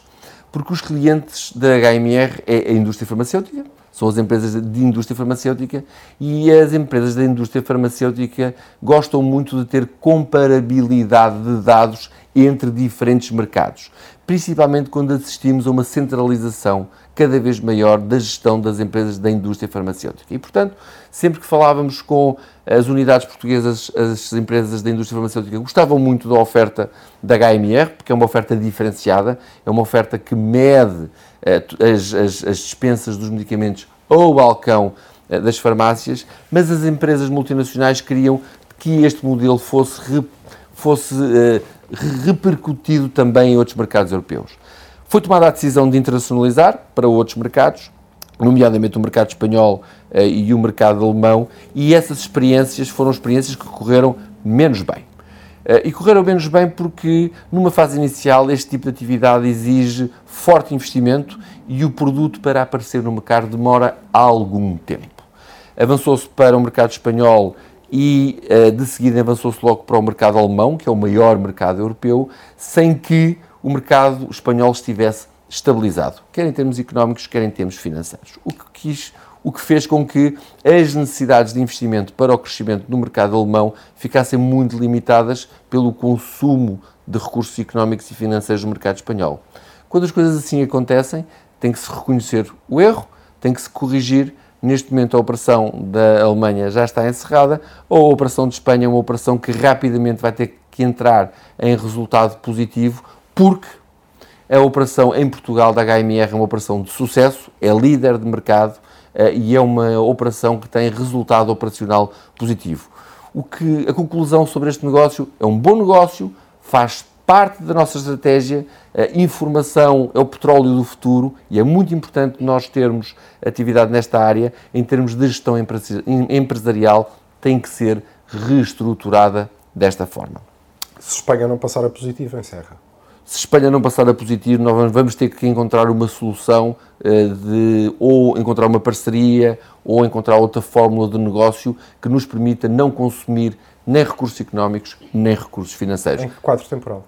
porque os clientes da HMR é a indústria farmacêutica, são as empresas de indústria farmacêutica e as empresas da indústria farmacêutica gostam muito de ter comparabilidade de dados entre diferentes mercados, principalmente quando assistimos a uma centralização cada vez maior da gestão das empresas da indústria farmacêutica. E, portanto, sempre que falávamos com as unidades portuguesas, as empresas da indústria farmacêutica gostavam muito da oferta da HMR, porque é uma oferta diferenciada, é uma oferta que mede eh, as, as, as dispensas dos medicamentos ao balcão eh, das farmácias, mas as empresas multinacionais queriam que este modelo fosse, fosse eh, repercutido também em outros mercados europeus. Foi tomada a decisão de internacionalizar para outros mercados, nomeadamente o mercado espanhol uh, e o mercado alemão, e essas experiências foram experiências que correram menos bem. Uh, e correram menos bem porque, numa fase inicial, este tipo de atividade exige forte investimento e o produto para aparecer no mercado demora algum tempo. Avançou-se para o mercado espanhol e, uh, de seguida, avançou-se logo para o mercado alemão, que é o maior mercado europeu, sem que o mercado espanhol estivesse estabilizado, quer em termos económicos, quer em termos financeiros. O que, quis, o que fez com que as necessidades de investimento para o crescimento no mercado alemão ficassem muito limitadas pelo consumo de recursos económicos e financeiros do mercado espanhol. Quando as coisas assim acontecem, tem que se reconhecer o erro, tem que se corrigir. Neste momento, a operação da Alemanha já está encerrada, ou a operação de Espanha é uma operação que rapidamente vai ter que entrar em resultado positivo, porque a operação em Portugal da HMR é uma operação de sucesso, é líder de mercado uh, e é uma operação que tem resultado operacional positivo. O que a conclusão sobre este negócio é um bom negócio, faz parte da nossa estratégia. A informação é o petróleo do futuro e é muito importante nós termos atividade nesta área. Em termos de gestão empresarial, tem que ser reestruturada desta forma. Se Espanha não passar a positivo, encerra. Se Espanha não passar a positivo, nós vamos ter que encontrar uma solução eh, de ou encontrar uma parceria ou encontrar outra fórmula de negócio que nos permita não consumir nem recursos económicos nem recursos financeiros. Em que quadro temporal?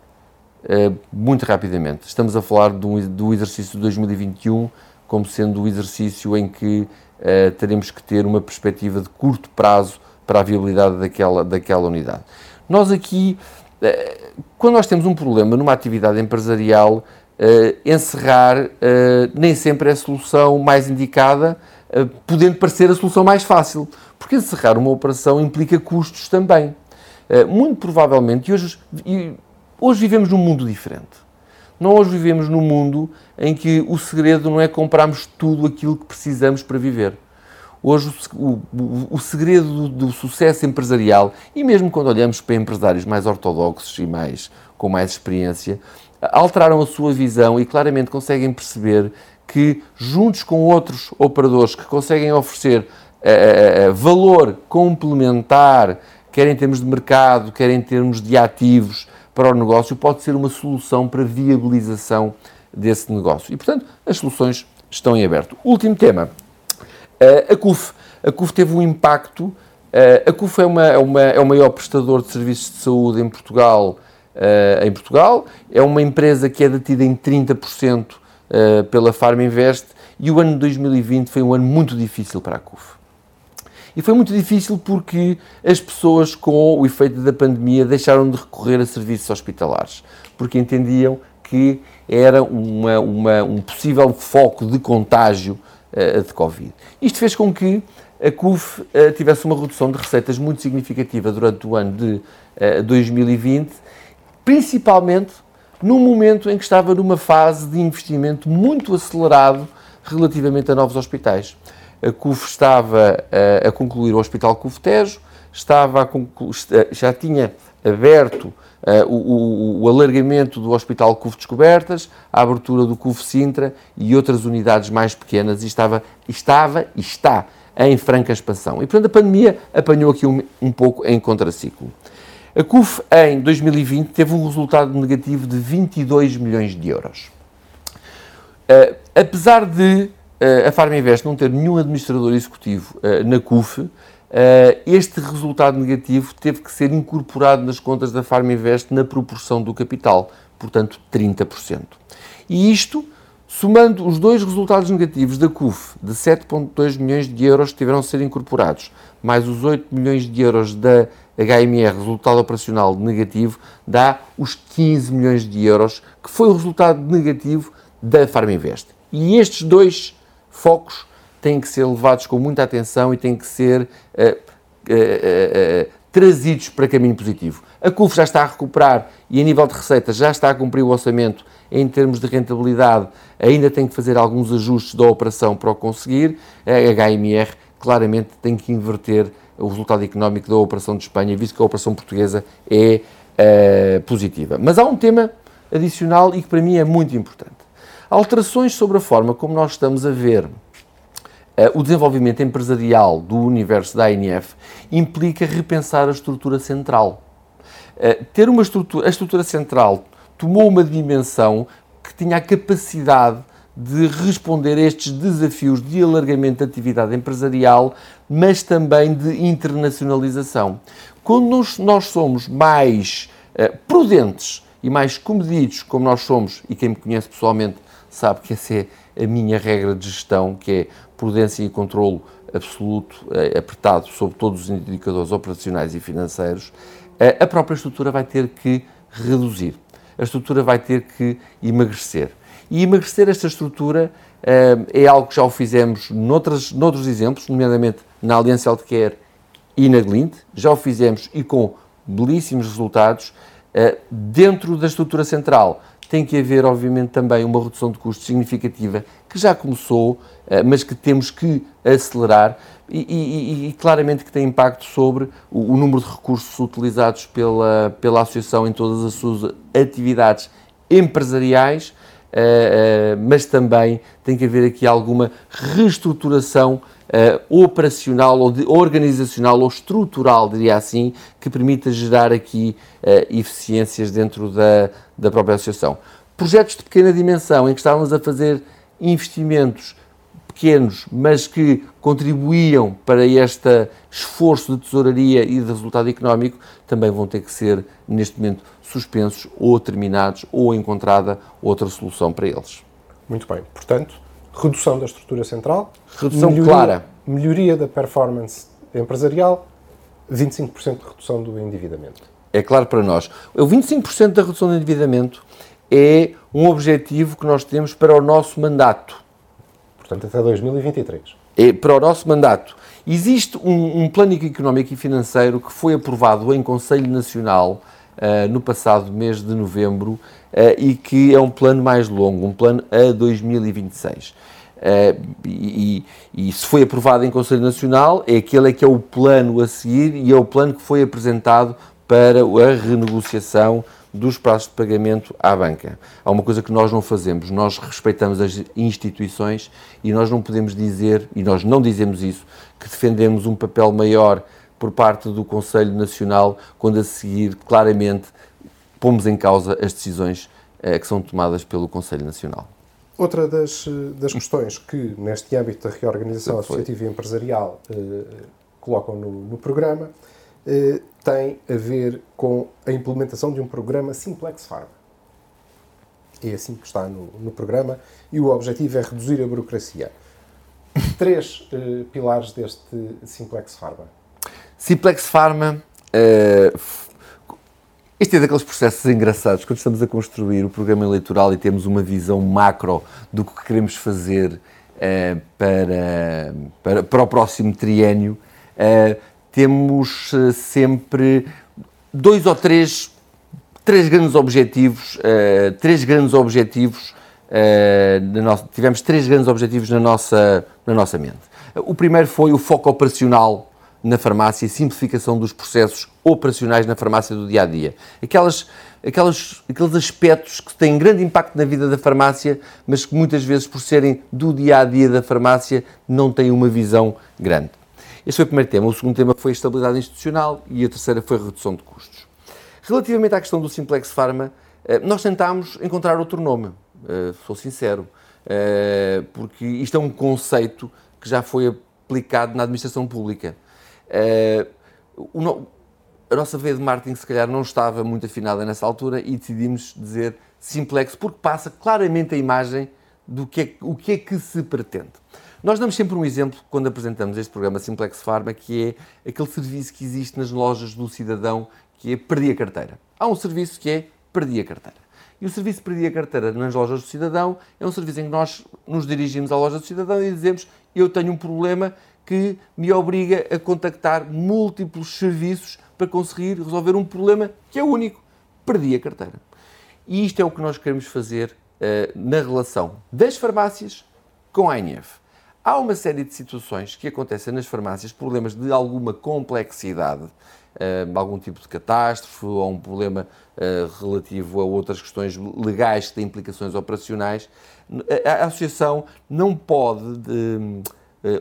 Uh, muito rapidamente. Estamos a falar do, do exercício de 2021 como sendo o exercício em que uh, teremos que ter uma perspectiva de curto prazo para a viabilidade daquela, daquela unidade. Nós aqui eh, quando nós temos um problema numa atividade empresarial, uh, encerrar uh, nem sempre é a solução mais indicada, podendo parecer a solução mais fácil, porque encerrar uma operação implica custos também. muito provavelmente, e hoje, e hoje vivemos num mundo diferente. Nós vivemos num mundo em que o segredo não é comprarmos tudo aquilo que precisamos para viver Hoje, o, o, o segredo do, sucesso empresarial, e mesmo quando olhamos para empresários mais ortodoxos e mais, com mais experiência, alteraram a sua visão e claramente conseguem perceber que, juntos com outros operadores que conseguem oferecer uh, valor complementar, quer em termos de mercado, quer em termos de ativos para o negócio, pode ser uma solução para viabilização desse negócio. E, portanto, as soluções estão em aberto. Último tema a CUF. A CUF teve um impacto. Uh, a CUF é, uma, é, uma, é o maior prestador de serviços de saúde em Portugal. Uh, em Portugal. É uma empresa que é detida em 30% uh, pela Farm Invest e o ano de 2020 foi um ano muito difícil para a CUF. E foi muito difícil porque as pessoas, com o efeito da pandemia, deixaram de recorrer a serviços hospitalares, porque entendiam que era uma, uma, um possível foco de contágio de Covid. Isto fez com que a CUF uh, tivesse uma redução de receitas muito significativa durante o ano de 2020, eh, principalmente no momento em que estava numa fase de investimento muito acelerado relativamente a novos hospitais. A CUF estava a concluir o Hospital CUF Tejo, estava a já tinha aberto uh, o, o, alargamento do Hospital CUF Descobertas, a abertura do CUF Sintra e outras unidades mais pequenas e estava, estava e está em franca expansão. E, portanto, a pandemia apanhou aqui um, um pouco em contraciclo. A CUF, em 2020, teve um resultado negativo de 22 milhões de euros. Uh, apesar de uh, a Farminvest não ter nenhum administrador executivo uh, na CUF, este resultado negativo teve que ser incorporado nas contas da Farm Invest na proporção do capital, portanto 30%. E isto, somando os dois resultados negativos da CUF, de 7,2 milhões de euros que tiveram a ser incorporados, mais os 8 milhões de euros da HMR, resultado operacional negativo, dá os 15 milhões de euros, que foi o resultado negativo da Farm Invest. E estes dois focos têm que ser levados com muita atenção e têm que ser uh, uh, trazidos para caminho positivo. A CUF já está a recuperar e, a nível de receita, já está a cumprir o orçamento em termos de rentabilidade, ainda tem que fazer alguns ajustes da operação para o conseguir. A HMR claramente tem que inverter o resultado económico da operação de Espanha, visto que a operação portuguesa é uh, positiva. Mas há um tema adicional e que para mim é muito importante. Alterações sobre a forma como nós estamos a ver o desenvolvimento empresarial do universo da ANF implica repensar a estrutura central. Eh, ter uma estrutura, a estrutura central tomou uma dimensão que tinha a capacidade de responder a estes desafios de alargamento da atividade empresarial, mas também de internacionalização. Quando nós, nós somos mais uh, prudentes e mais comedidos, como nós somos, e quem me conhece pessoalmente sabe que essa é a minha regra de gestão, que é prudência e controlo absoluto, eh, apertado sobre todos os indicadores operacionais e financeiros, eh, a própria estrutura vai ter que reduzir. A estrutura vai ter que emagrecer. E emagrecer esta estrutura uh, é algo que já o fizemos noutras, noutros exemplos, nomeadamente na Aliança Healthcare e na Glint, já o fizemos e com belíssimos resultados. Dentro da estrutura central tem que haver, obviamente, também uma redução de custos significativa, que já começou, mas que temos que acelerar, e, e, e, claramente que tem impacto sobre o, o, número de recursos utilizados pela, pela Associação em todas as suas atividades empresariais, uh, uh, mas também tem que haver aqui alguma reestruturação uh, operacional ou de, organizacional ou estrutural, diria assim, que permita gerar aqui eficiências dentro da, da própria Associação. Projetos de pequena dimensão em que estávamos a fazer investimentos pequenos, mas que contribuíam para este esforço de tesouraria e de resultado económico, também vão ter que ser, neste momento, suspensos ou terminados ou encontrada outra solução para eles. Muito bem. Portanto, redução da estrutura central, redução melhoria, clara, melhoria da performance empresarial, 25% de redução do endividamento. É claro para nós. O 25% da redução do endividamento é um objetivo que nós temos para o nosso mandato portanto até 2023. É, para o nosso mandato. Existe um, um plano económico e financeiro que foi aprovado em Conselho Nacional uh, no passado mês de novembro uh, e que é um plano mais longo, um plano a 2026. Uh, e, e, se foi aprovado em Conselho Nacional, é aquele é que é o plano a seguir e é o plano que foi apresentado para a renegociação dos prazos de pagamento à banca. Há uma coisa que nós não fazemos, nós respeitamos as instituições e nós não podemos dizer, e nós não dizemos isso, que defendemos um papel maior por parte do Conselho Nacional quando a seguir claramente pomos em causa as decisões eh, que são tomadas pelo Conselho Nacional. Outra das, eh, das questões que, neste âmbito da reorganização associativa e empresarial, eh, colocam no, no programa eh, tem a ver com a implementação de um programa Simplex Pharma. É assim que está no, no programa e o objetivo é reduzir a burocracia. Três uh, pilares deste Simplex Pharma. Simplex Pharma. Uh, este é daqueles processos engraçados quando estamos a construir o programa eleitoral e temos uma visão macro do que queremos fazer uh, para, para, para o próximo triênio. Uh, temos sempre dois ou três, três grandes objetivos, três grandes objetivos, uh, nossa, tivemos três grandes objetivos na nossa, na nossa mente. O primeiro foi o foco operacional na farmácia, simplificação dos processos operacionais na farmácia do dia a dia. Aquelas, aquelas, aqueles aspectos que têm grande impacto na vida da farmácia, mas que muitas vezes, por serem do dia a dia da farmácia, não têm uma visão grande. Este foi o primeiro tema. O segundo tema foi a estabilidade institucional e a terceira foi a redução de custos. Relativamente à questão do Simplex Pharma, eh, nós tentámos encontrar outro nome, eh, sou sincero, eh, porque isto é um conceito que já foi aplicado na administração pública. A nossa veia de marketing, se calhar, não estava muito afinada nessa altura e decidimos dizer Simplex, porque passa claramente a imagem do que é, o que é que se pretende. Nós damos sempre um exemplo quando apresentamos este programa Simplex Pharma, que é aquele serviço que existe nas lojas do cidadão, que é perdi a carteira. Há um serviço que é perdi a carteira. E o serviço perdi a carteira nas lojas do cidadão é um serviço em que nós nos dirigimos à loja do cidadão e dizemos eu tenho um problema que me obriga a contactar múltiplos serviços para conseguir resolver um problema que é único. Perdi a carteira. E isto é o que nós queremos fazer uh, na relação das farmácias com a ANF. Há uma série de situações que acontecem nas farmácias, problemas de alguma complexidade, uh, algum tipo de catástrofe ou um problema uh, relativo a outras questões legais que têm implicações operacionais. A, a associação não pode de,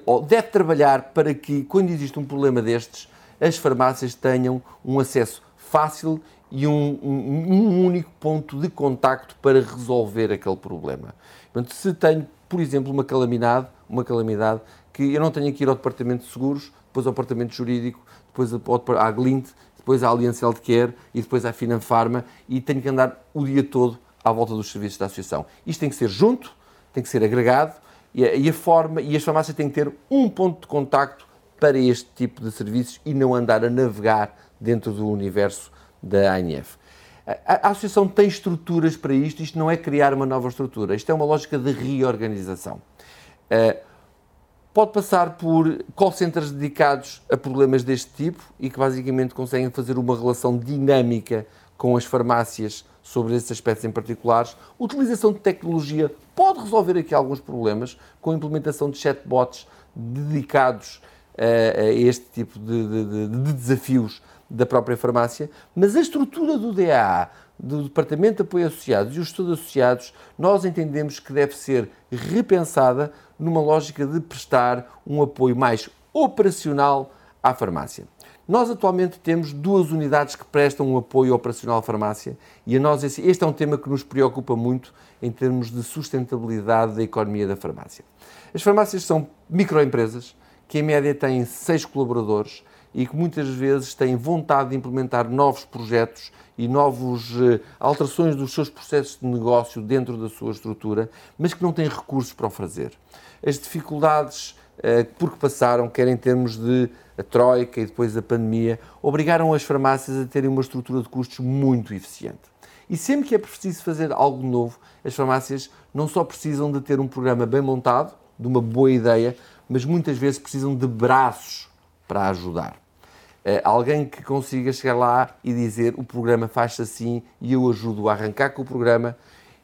ou deve trabalhar para que, quando existe um problema destes, as farmácias tenham um acesso fácil e um, um, um único ponto de contacto para resolver aquele problema. Portanto, se tenho, por exemplo, uma calamidade, uma calamidade que eu não tenho que ir ao Departamento de Seguros, depois ao Departamento Jurídico, depois à Glint, depois à Aliança Healthcare e depois à Finanfarma e tenho que andar o dia todo à volta dos serviços da Associação. Isto tem que ser junto, tem que ser agregado e a, e a forma e as farmácias têm que ter um ponto de contacto para este tipo de serviços e não andar a navegar dentro do universo da ANF. A, a, Associação tem estruturas para isto, isto não é criar uma nova estrutura, isto é uma lógica de reorganização. Uh, pode passar por call centers dedicados a problemas deste tipo e que basicamente conseguem fazer uma relação dinâmica com as farmácias sobre esses aspectos em particulares. Utilização de tecnologia pode resolver aqui alguns problemas com a implementação de chatbots dedicados a, a este tipo de, de, de, desafios da própria farmácia, mas a estrutura do DAA, do Departamento de Apoio Associados e os estudos associados, nós entendemos que deve ser repensada numa lógica de prestar um apoio mais operacional à farmácia. Nós atualmente temos duas unidades que prestam um apoio operacional à farmácia e a nós este é um tema que nos preocupa muito em termos de sustentabilidade da economia da farmácia. As farmácias são microempresas que em média têm seis colaboradores e que muitas vezes têm vontade de implementar novos projetos e novas uh, alterações dos seus processos de negócio dentro da sua estrutura, mas que não têm recursos para o fazer. As dificuldades uh, por que passaram, quer em termos de a troika e depois a pandemia, obrigaram as farmácias a terem uma estrutura de custos muito eficiente. E sempre que é preciso fazer algo novo, as farmácias não só precisam de ter um programa bem montado, de uma boa ideia, mas muitas vezes precisam de braços para ajudar. Uh, alguém que consiga chegar lá e dizer o programa faz-se assim e eu ajudo a arrancar com o programa,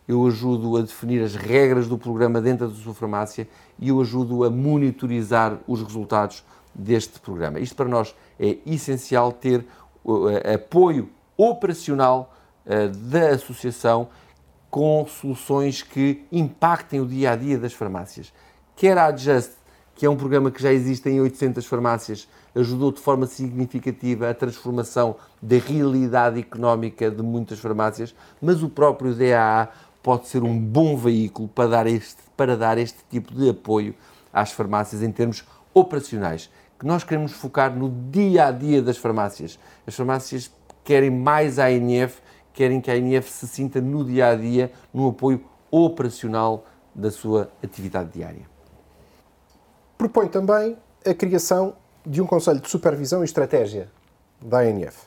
eu ajudo a definir as regras do programa dentro da sua farmácia e eu ajudo a monitorizar os resultados deste programa. Isto para nós é essencial ter uh, apoio operacional uh, da associação com soluções que impactem o dia a dia das farmácias. Quer a Adjust que é um programa que já existe em 800 farmácias, ajudou de forma significativa a transformação da realidade económica de muitas farmácias, mas o próprio DAA pode ser um bom veículo para dar este, para dar este tipo de apoio às farmácias em termos operacionais, que nós queremos focar no dia a dia das farmácias. As farmácias querem mais a ANF, querem que a ANF se sinta no dia a dia no apoio operacional da sua atividade diária propõe também a criação de um Conselho de Supervisão e Estratégia da ANF,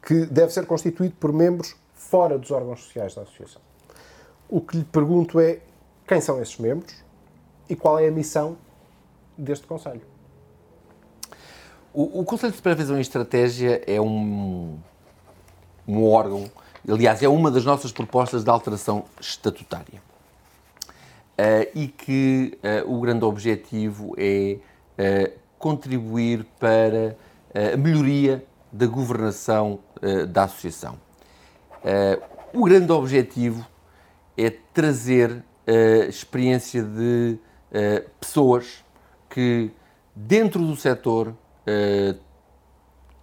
que deve ser constituído por membros fora dos órgãos sociais da Associação. O que lhe pergunto é quem são esses membros e qual é a missão deste Conselho. O, o Conselho de Supervisão e Estratégia é um, um órgão, aliás, é uma das nossas propostas de alteração estatutária. Uh, e que uh, o grande objetivo é uh, contribuir para a melhoria da governação da associação. o grande objetivo é trazer a experiência de pessoas que, dentro do setor,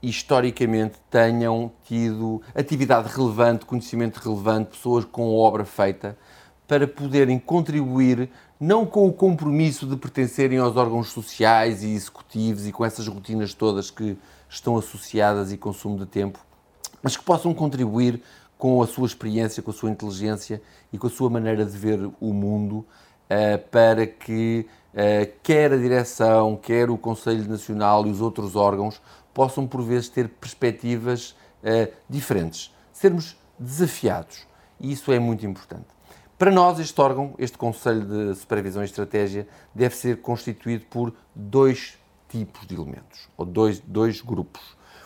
historicamente tenham tido atividade relevante, conhecimento relevante, pessoas com obra feita, para poderem contribuir não com o compromisso de pertencerem aos órgãos sociais e executivos e com essas rotinas todas que estão associadas e consumo de tempo, mas que possam contribuir com a sua experiência, com a sua inteligência e com a sua maneira de ver o mundo uh, para que uh, quer a direção, quer o Conselho Nacional e os outros órgãos possam por vezes ter perspectivas uh, diferentes, sermos desafiados. E isso é muito importante. Para nós, este órgão, este Conselho de Supervisão e Estratégia, deve ser constituído por dois tipos de elementos, ou dois, dois grupos.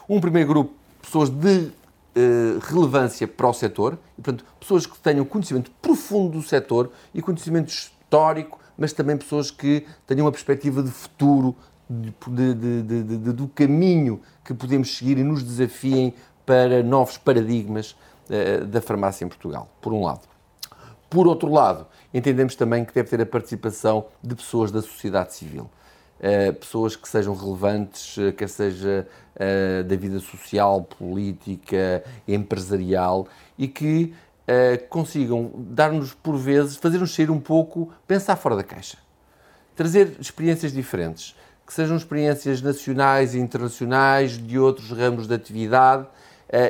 Um primeiro grupo, pessoas de uh, relevância para o setor, e, portanto, pessoas que tenham conhecimento profundo do setor e conhecimento histórico, mas também pessoas que tenham uma perspectiva de futuro, de, de, de, do caminho que podemos seguir e nos desafiem para novos paradigmas uh, da farmácia em Portugal, por um lado. Por outro lado, entendemos também que deve ter a participação de pessoas da sociedade civil. Uh, pessoas que sejam relevantes, uh, quer seja uh, da vida social, política, empresarial e que consigam dar-nos, por vezes, fazer-nos sair um pouco, pensar fora da caixa. Trazer experiências diferentes, que sejam experiências nacionais e internacionais, de outros ramos de atividade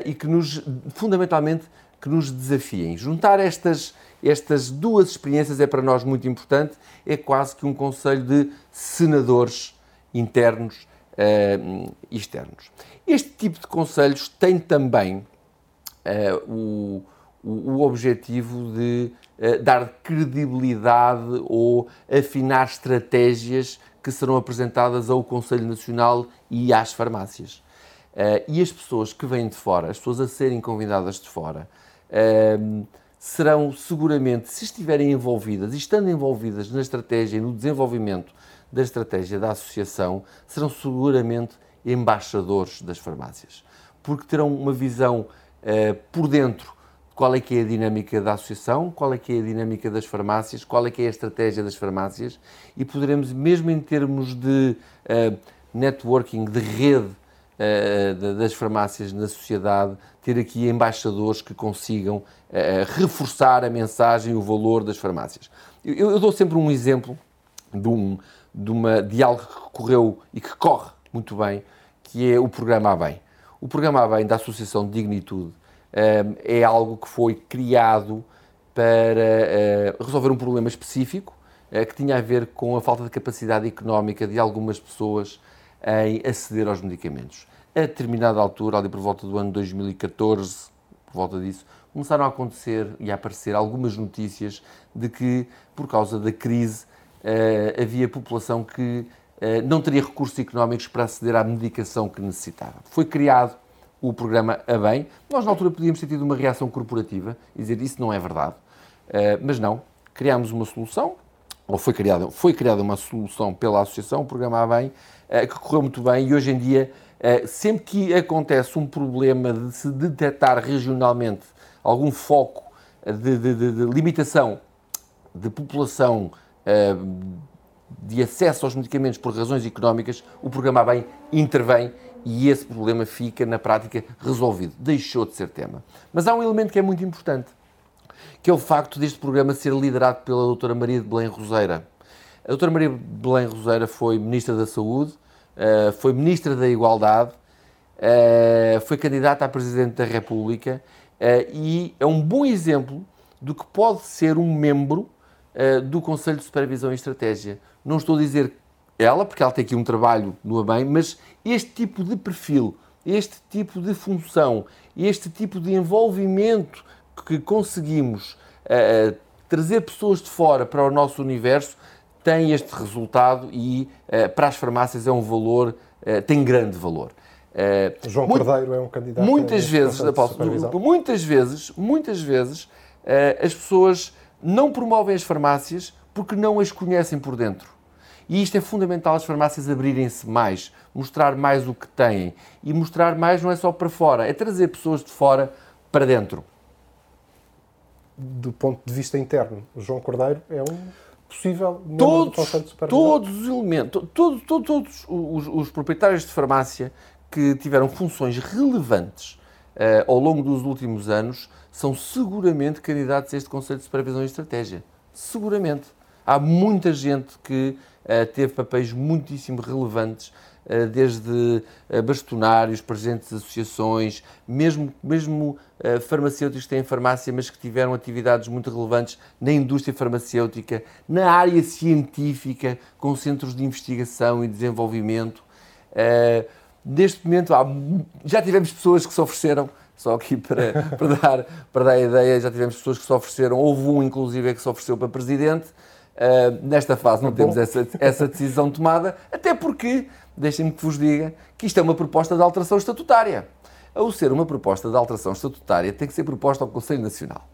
e que nos, fundamentalmente, que nos desafiem. Juntar estas estas duas experiências é para nós muito importante, é quase que um conselho de senadores internos uh, externos. Este tipo de conselhos tem também o, o, objetivo de dar credibilidade ou afinar estratégias que serão apresentadas ao Conselho Nacional e às farmácias. e as pessoas que vêm de fora, as pessoas a serem convidadas de fora, serão seguramente, se estiverem envolvidas e estando envolvidas na estratégia e no desenvolvimento da estratégia da associação, serão seguramente embaixadores das farmácias, porque terão uma visão uh, por dentro de qual é que é a dinâmica da associação, qual é que é a dinâmica das farmácias, qual é que é a estratégia das farmácias e poderemos, mesmo em termos de uh, networking, de rede uh, das farmácias na sociedade, ter aqui embaixadores que consigam reforçar a mensagem e o valor das farmácias. Eu, eu, dou sempre um exemplo de, um, de, uma, de algo que correu e que corre muito bem, que é o programa A Bem. O programa A Bem da Associação de Dignitude é algo que foi criado para uh, resolver um problema específico uh, que tinha a ver com a falta de capacidade económica de algumas pessoas em aceder aos medicamentos. A determinada altura, ali por volta do ano 2014, por volta disso, começaram a acontecer e a aparecer algumas notícias de que, por causa da crise, uh, havia população que não teria recursos económicos para aceder à medicação que necessitava. Foi criado o programa A Bem. Nós, na altura, podíamos ter tido uma reação corporativa e dizer isso não é verdade, uh, mas não. Criámos uma solução, ou foi criada, foi criada uma solução pela associação, o programa A Bem, que correu muito bem e hoje em dia, sempre que acontece um problema de se detectar regionalmente algum foco de, de, de, de limitação de população uh, de acesso aos medicamentos por razões económicas, o programa bem intervém e esse problema fica, na prática, resolvido. Deixou de ser tema. Mas há um elemento que é muito importante, que é o facto deste programa ser liderado pela doutora Maria de Belém Roseira. A doutora Maria de Belém Roseira foi Ministra da Saúde, uh, foi Ministra da Igualdade, uh, foi candidata a Presidente da República Uh, e é um bom exemplo do que pode ser um membro do Conselho de Supervisão e Estratégia. Não estou a dizer ela, porque ela tem aqui um trabalho no ABEM, mas este tipo de perfil, este tipo de função, este tipo de envolvimento que conseguimos uh, trazer pessoas de fora para o nosso universo tem este resultado e para as farmácias é um valor, tem grande valor. Uh, João muito, Cordeiro é um candidato. Muitas vezes, muitas vezes, muitas vezes, uh, as pessoas não promovem as farmácias porque não as conhecem por dentro. E isto é fundamental as farmácias abrirem-se mais, mostrar mais o que têm. E mostrar mais não é só para fora, é trazer pessoas de fora para dentro. Do ponto de vista interno, o João Cordeiro é um possível todos, todos os elementos, todos, todos, todos os, os proprietários de farmácia que tiveram funções relevantes uh, ao longo dos últimos anos são seguramente candidatos a este Conselho de Supervisão e Estratégia. Seguramente. Há muita gente que teve papéis muitíssimo relevantes, uh, desde bastonários, presidentes de associações, mesmo, mesmo farmacêuticos que têm farmácia, mas que tiveram atividades muito relevantes na indústria farmacêutica, na área científica, com centros de investigação e desenvolvimento. Neste momento, já tivemos pessoas que se ofereceram, só aqui para, [laughs] para, dar, para dar a ideia, já tivemos pessoas que se ofereceram, houve um, inclusive, que se ofereceu para presidente. Uh, nesta fase não temos essa, essa decisão tomada, até porque, deixem-me que vos diga, que isto é uma proposta de alteração estatutária. Ao ser uma proposta de alteração estatutária, tem que ser proposta ao Conselho Nacional.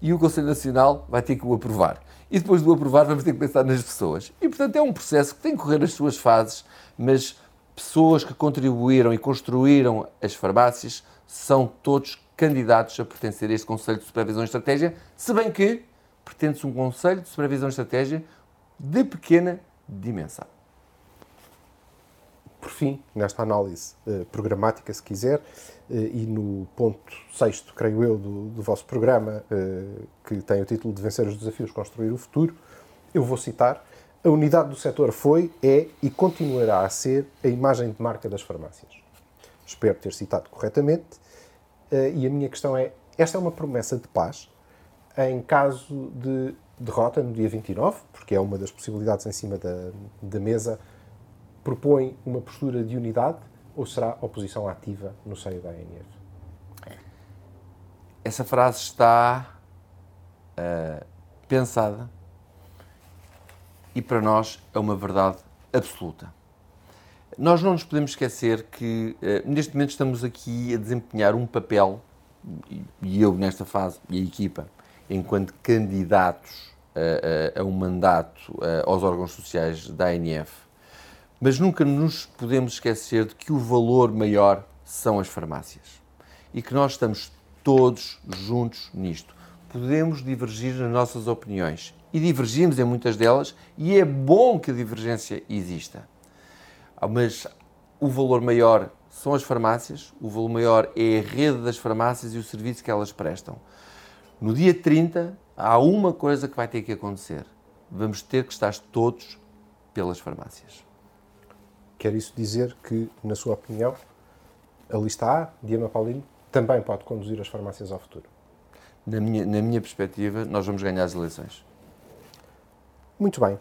E o Conselho Nacional vai ter que o aprovar. E depois de o aprovar, vamos ter que pensar nas pessoas. E, portanto, é um processo que tem que correr as suas fases, mas pessoas que contribuíram e construíram as farmácias são todos candidatos a pertencer a este Conselho de Supervisão e Estratégia, se bem que pretende-se um Conselho de Supervisão e Estratégia de pequena dimensão. Por fim, nesta análise eh, programática, se quiser, eh, e no ponto sexto, creio eu, do, do vosso programa, eh, que tem o título de Vencer os Desafios, Construir o Futuro, eu vou citar a unidade do setor foi, é e continuará a ser a imagem de marca das farmácias. Espero ter citado corretamente. Eh, e a minha questão é: esta é uma promessa de paz em caso de derrota no dia 29, porque é uma das possibilidades em cima da, da mesa, propõe uma postura de unidade ou será oposição ativa no seio da ANF? essa frase está uh, pensada e para nós é uma verdade absoluta. Nós não nos podemos esquecer que uh, neste momento estamos aqui a desempenhar um papel, e eu nesta fase, e a equipa, enquanto candidatos a, a, a um mandato aos órgãos sociais da ANF, mas nunca nos podemos esquecer de que o valor maior são as farmácias e que nós estamos todos juntos nisto. Podemos divergir nas nossas opiniões e divergimos em muitas delas, e é bom que a divergência exista. Ah, mas o valor maior são as farmácias, o valor maior é a rede das farmácias e o serviço que elas prestam. No dia 30, há uma coisa que vai ter que acontecer. Vamos ter que estar todos pelas farmácias. Quer isso dizer que, na sua opinião, a lista A, Diana Paulino, também pode conduzir as farmácias ao futuro? Na minha, na minha perspectiva, nós vamos ganhar as eleições. Muito bem.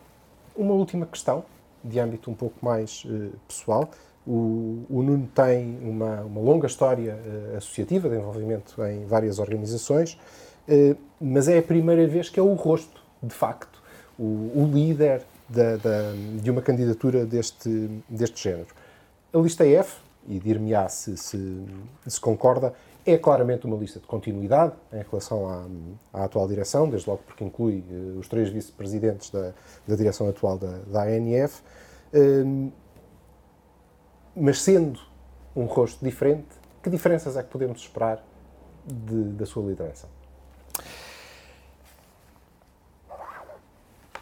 Uma última questão, de âmbito um pouco mais uh, pessoal. O, o, Nuno tem uma, uma longa história uh, associativa de envolvimento em várias organizações, mas é a primeira vez que é o rosto, de facto, o, o líder da, da, de uma candidatura deste, deste género. A lista F, e dir-me-á se, se, se, concorda, é claramente uma lista de continuidade em relação à, à atual direção, desde logo porque inclui uh, os três vice-presidentes da, da, direção atual da, da ANF, uh, mas sendo um rosto diferente, que diferenças é que podemos esperar de, da sua liderança?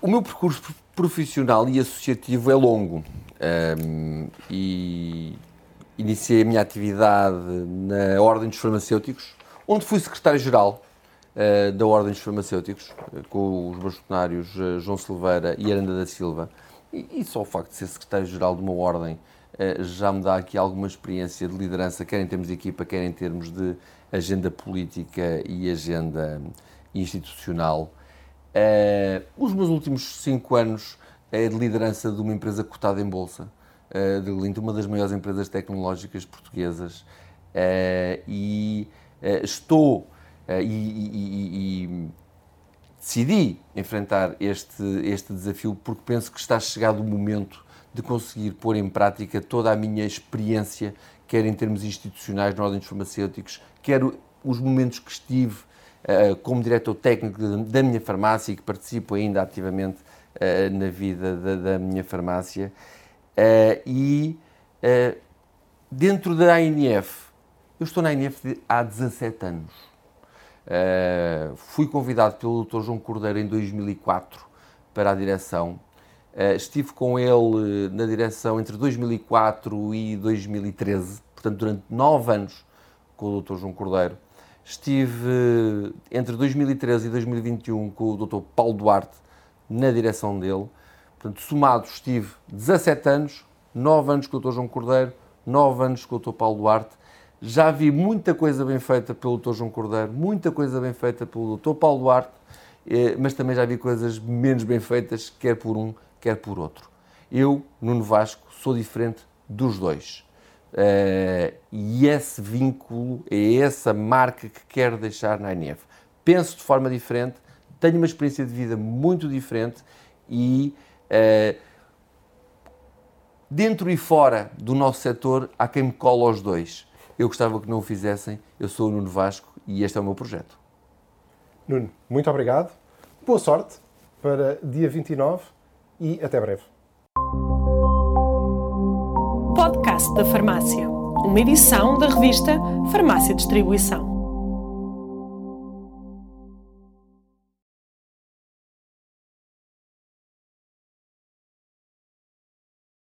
O meu percurso profissional e associativo é longo um, e iniciei a minha atividade na Ordem dos Farmacêuticos, onde fui secretário-geral uh, da Ordem dos Farmacêuticos, uh, com os bastonários uh, João Silveira e Aranda da Silva. E, e só o facto de ser secretário-geral de uma ordem já me dá aqui alguma experiência de liderança, quer em termos de equipa, quer em termos de agenda política e agenda institucional. os meus últimos cinco anos é de liderança de uma empresa cotada em bolsa, uh, de Lint, uma das maiores empresas tecnológicas portuguesas, uh, e uh, estou e, e, e, decidi enfrentar este, este desafio porque penso que está chegado o momento de conseguir pôr em prática toda a minha experiência, quer em termos institucionais na ordem dos farmacêuticos, quer os momentos que estive uh, como diretor técnico da minha farmácia e que participo ainda ativamente uh, na vida da, minha farmácia. Uh, e dentro da ANF, eu estou na ANF há 17 anos. Fui convidado pelo Dr. João Cordeiro em 2004 para a direção. Estive com ele na direção entre 2004 e 2013, portanto, durante nove anos com o Dr. João Cordeiro. Estive entre 2013 e 2021 com o Dr. Paulo Duarte na direção dele. Portanto, somados, estive 17 anos, 9 anos com o Dr. João Cordeiro, 9 anos com o Dr. Paulo Duarte. Já vi muita coisa bem feita pelo Dr. João Cordeiro, muita coisa bem feita pelo Dr. Paulo Duarte, eh, mas também já vi coisas menos bem feitas, quer por um, quer por outro. Eu, Nuno Vasco, sou diferente dos dois. Eh, e esse vínculo é essa marca que quero deixar na ANF. Penso de forma diferente, tenho uma experiência de vida muito diferente e eh, dentro e fora do nosso setor, há quem me cola aos dois. Eu gostava que não o fizessem. Eu sou o Nuno Vasco e este é o meu projeto. Nuno, muito obrigado. Boa sorte para dia 29 e até breve. Podcast da Farmácia. Uma edição da revista Farmácia Distribuição.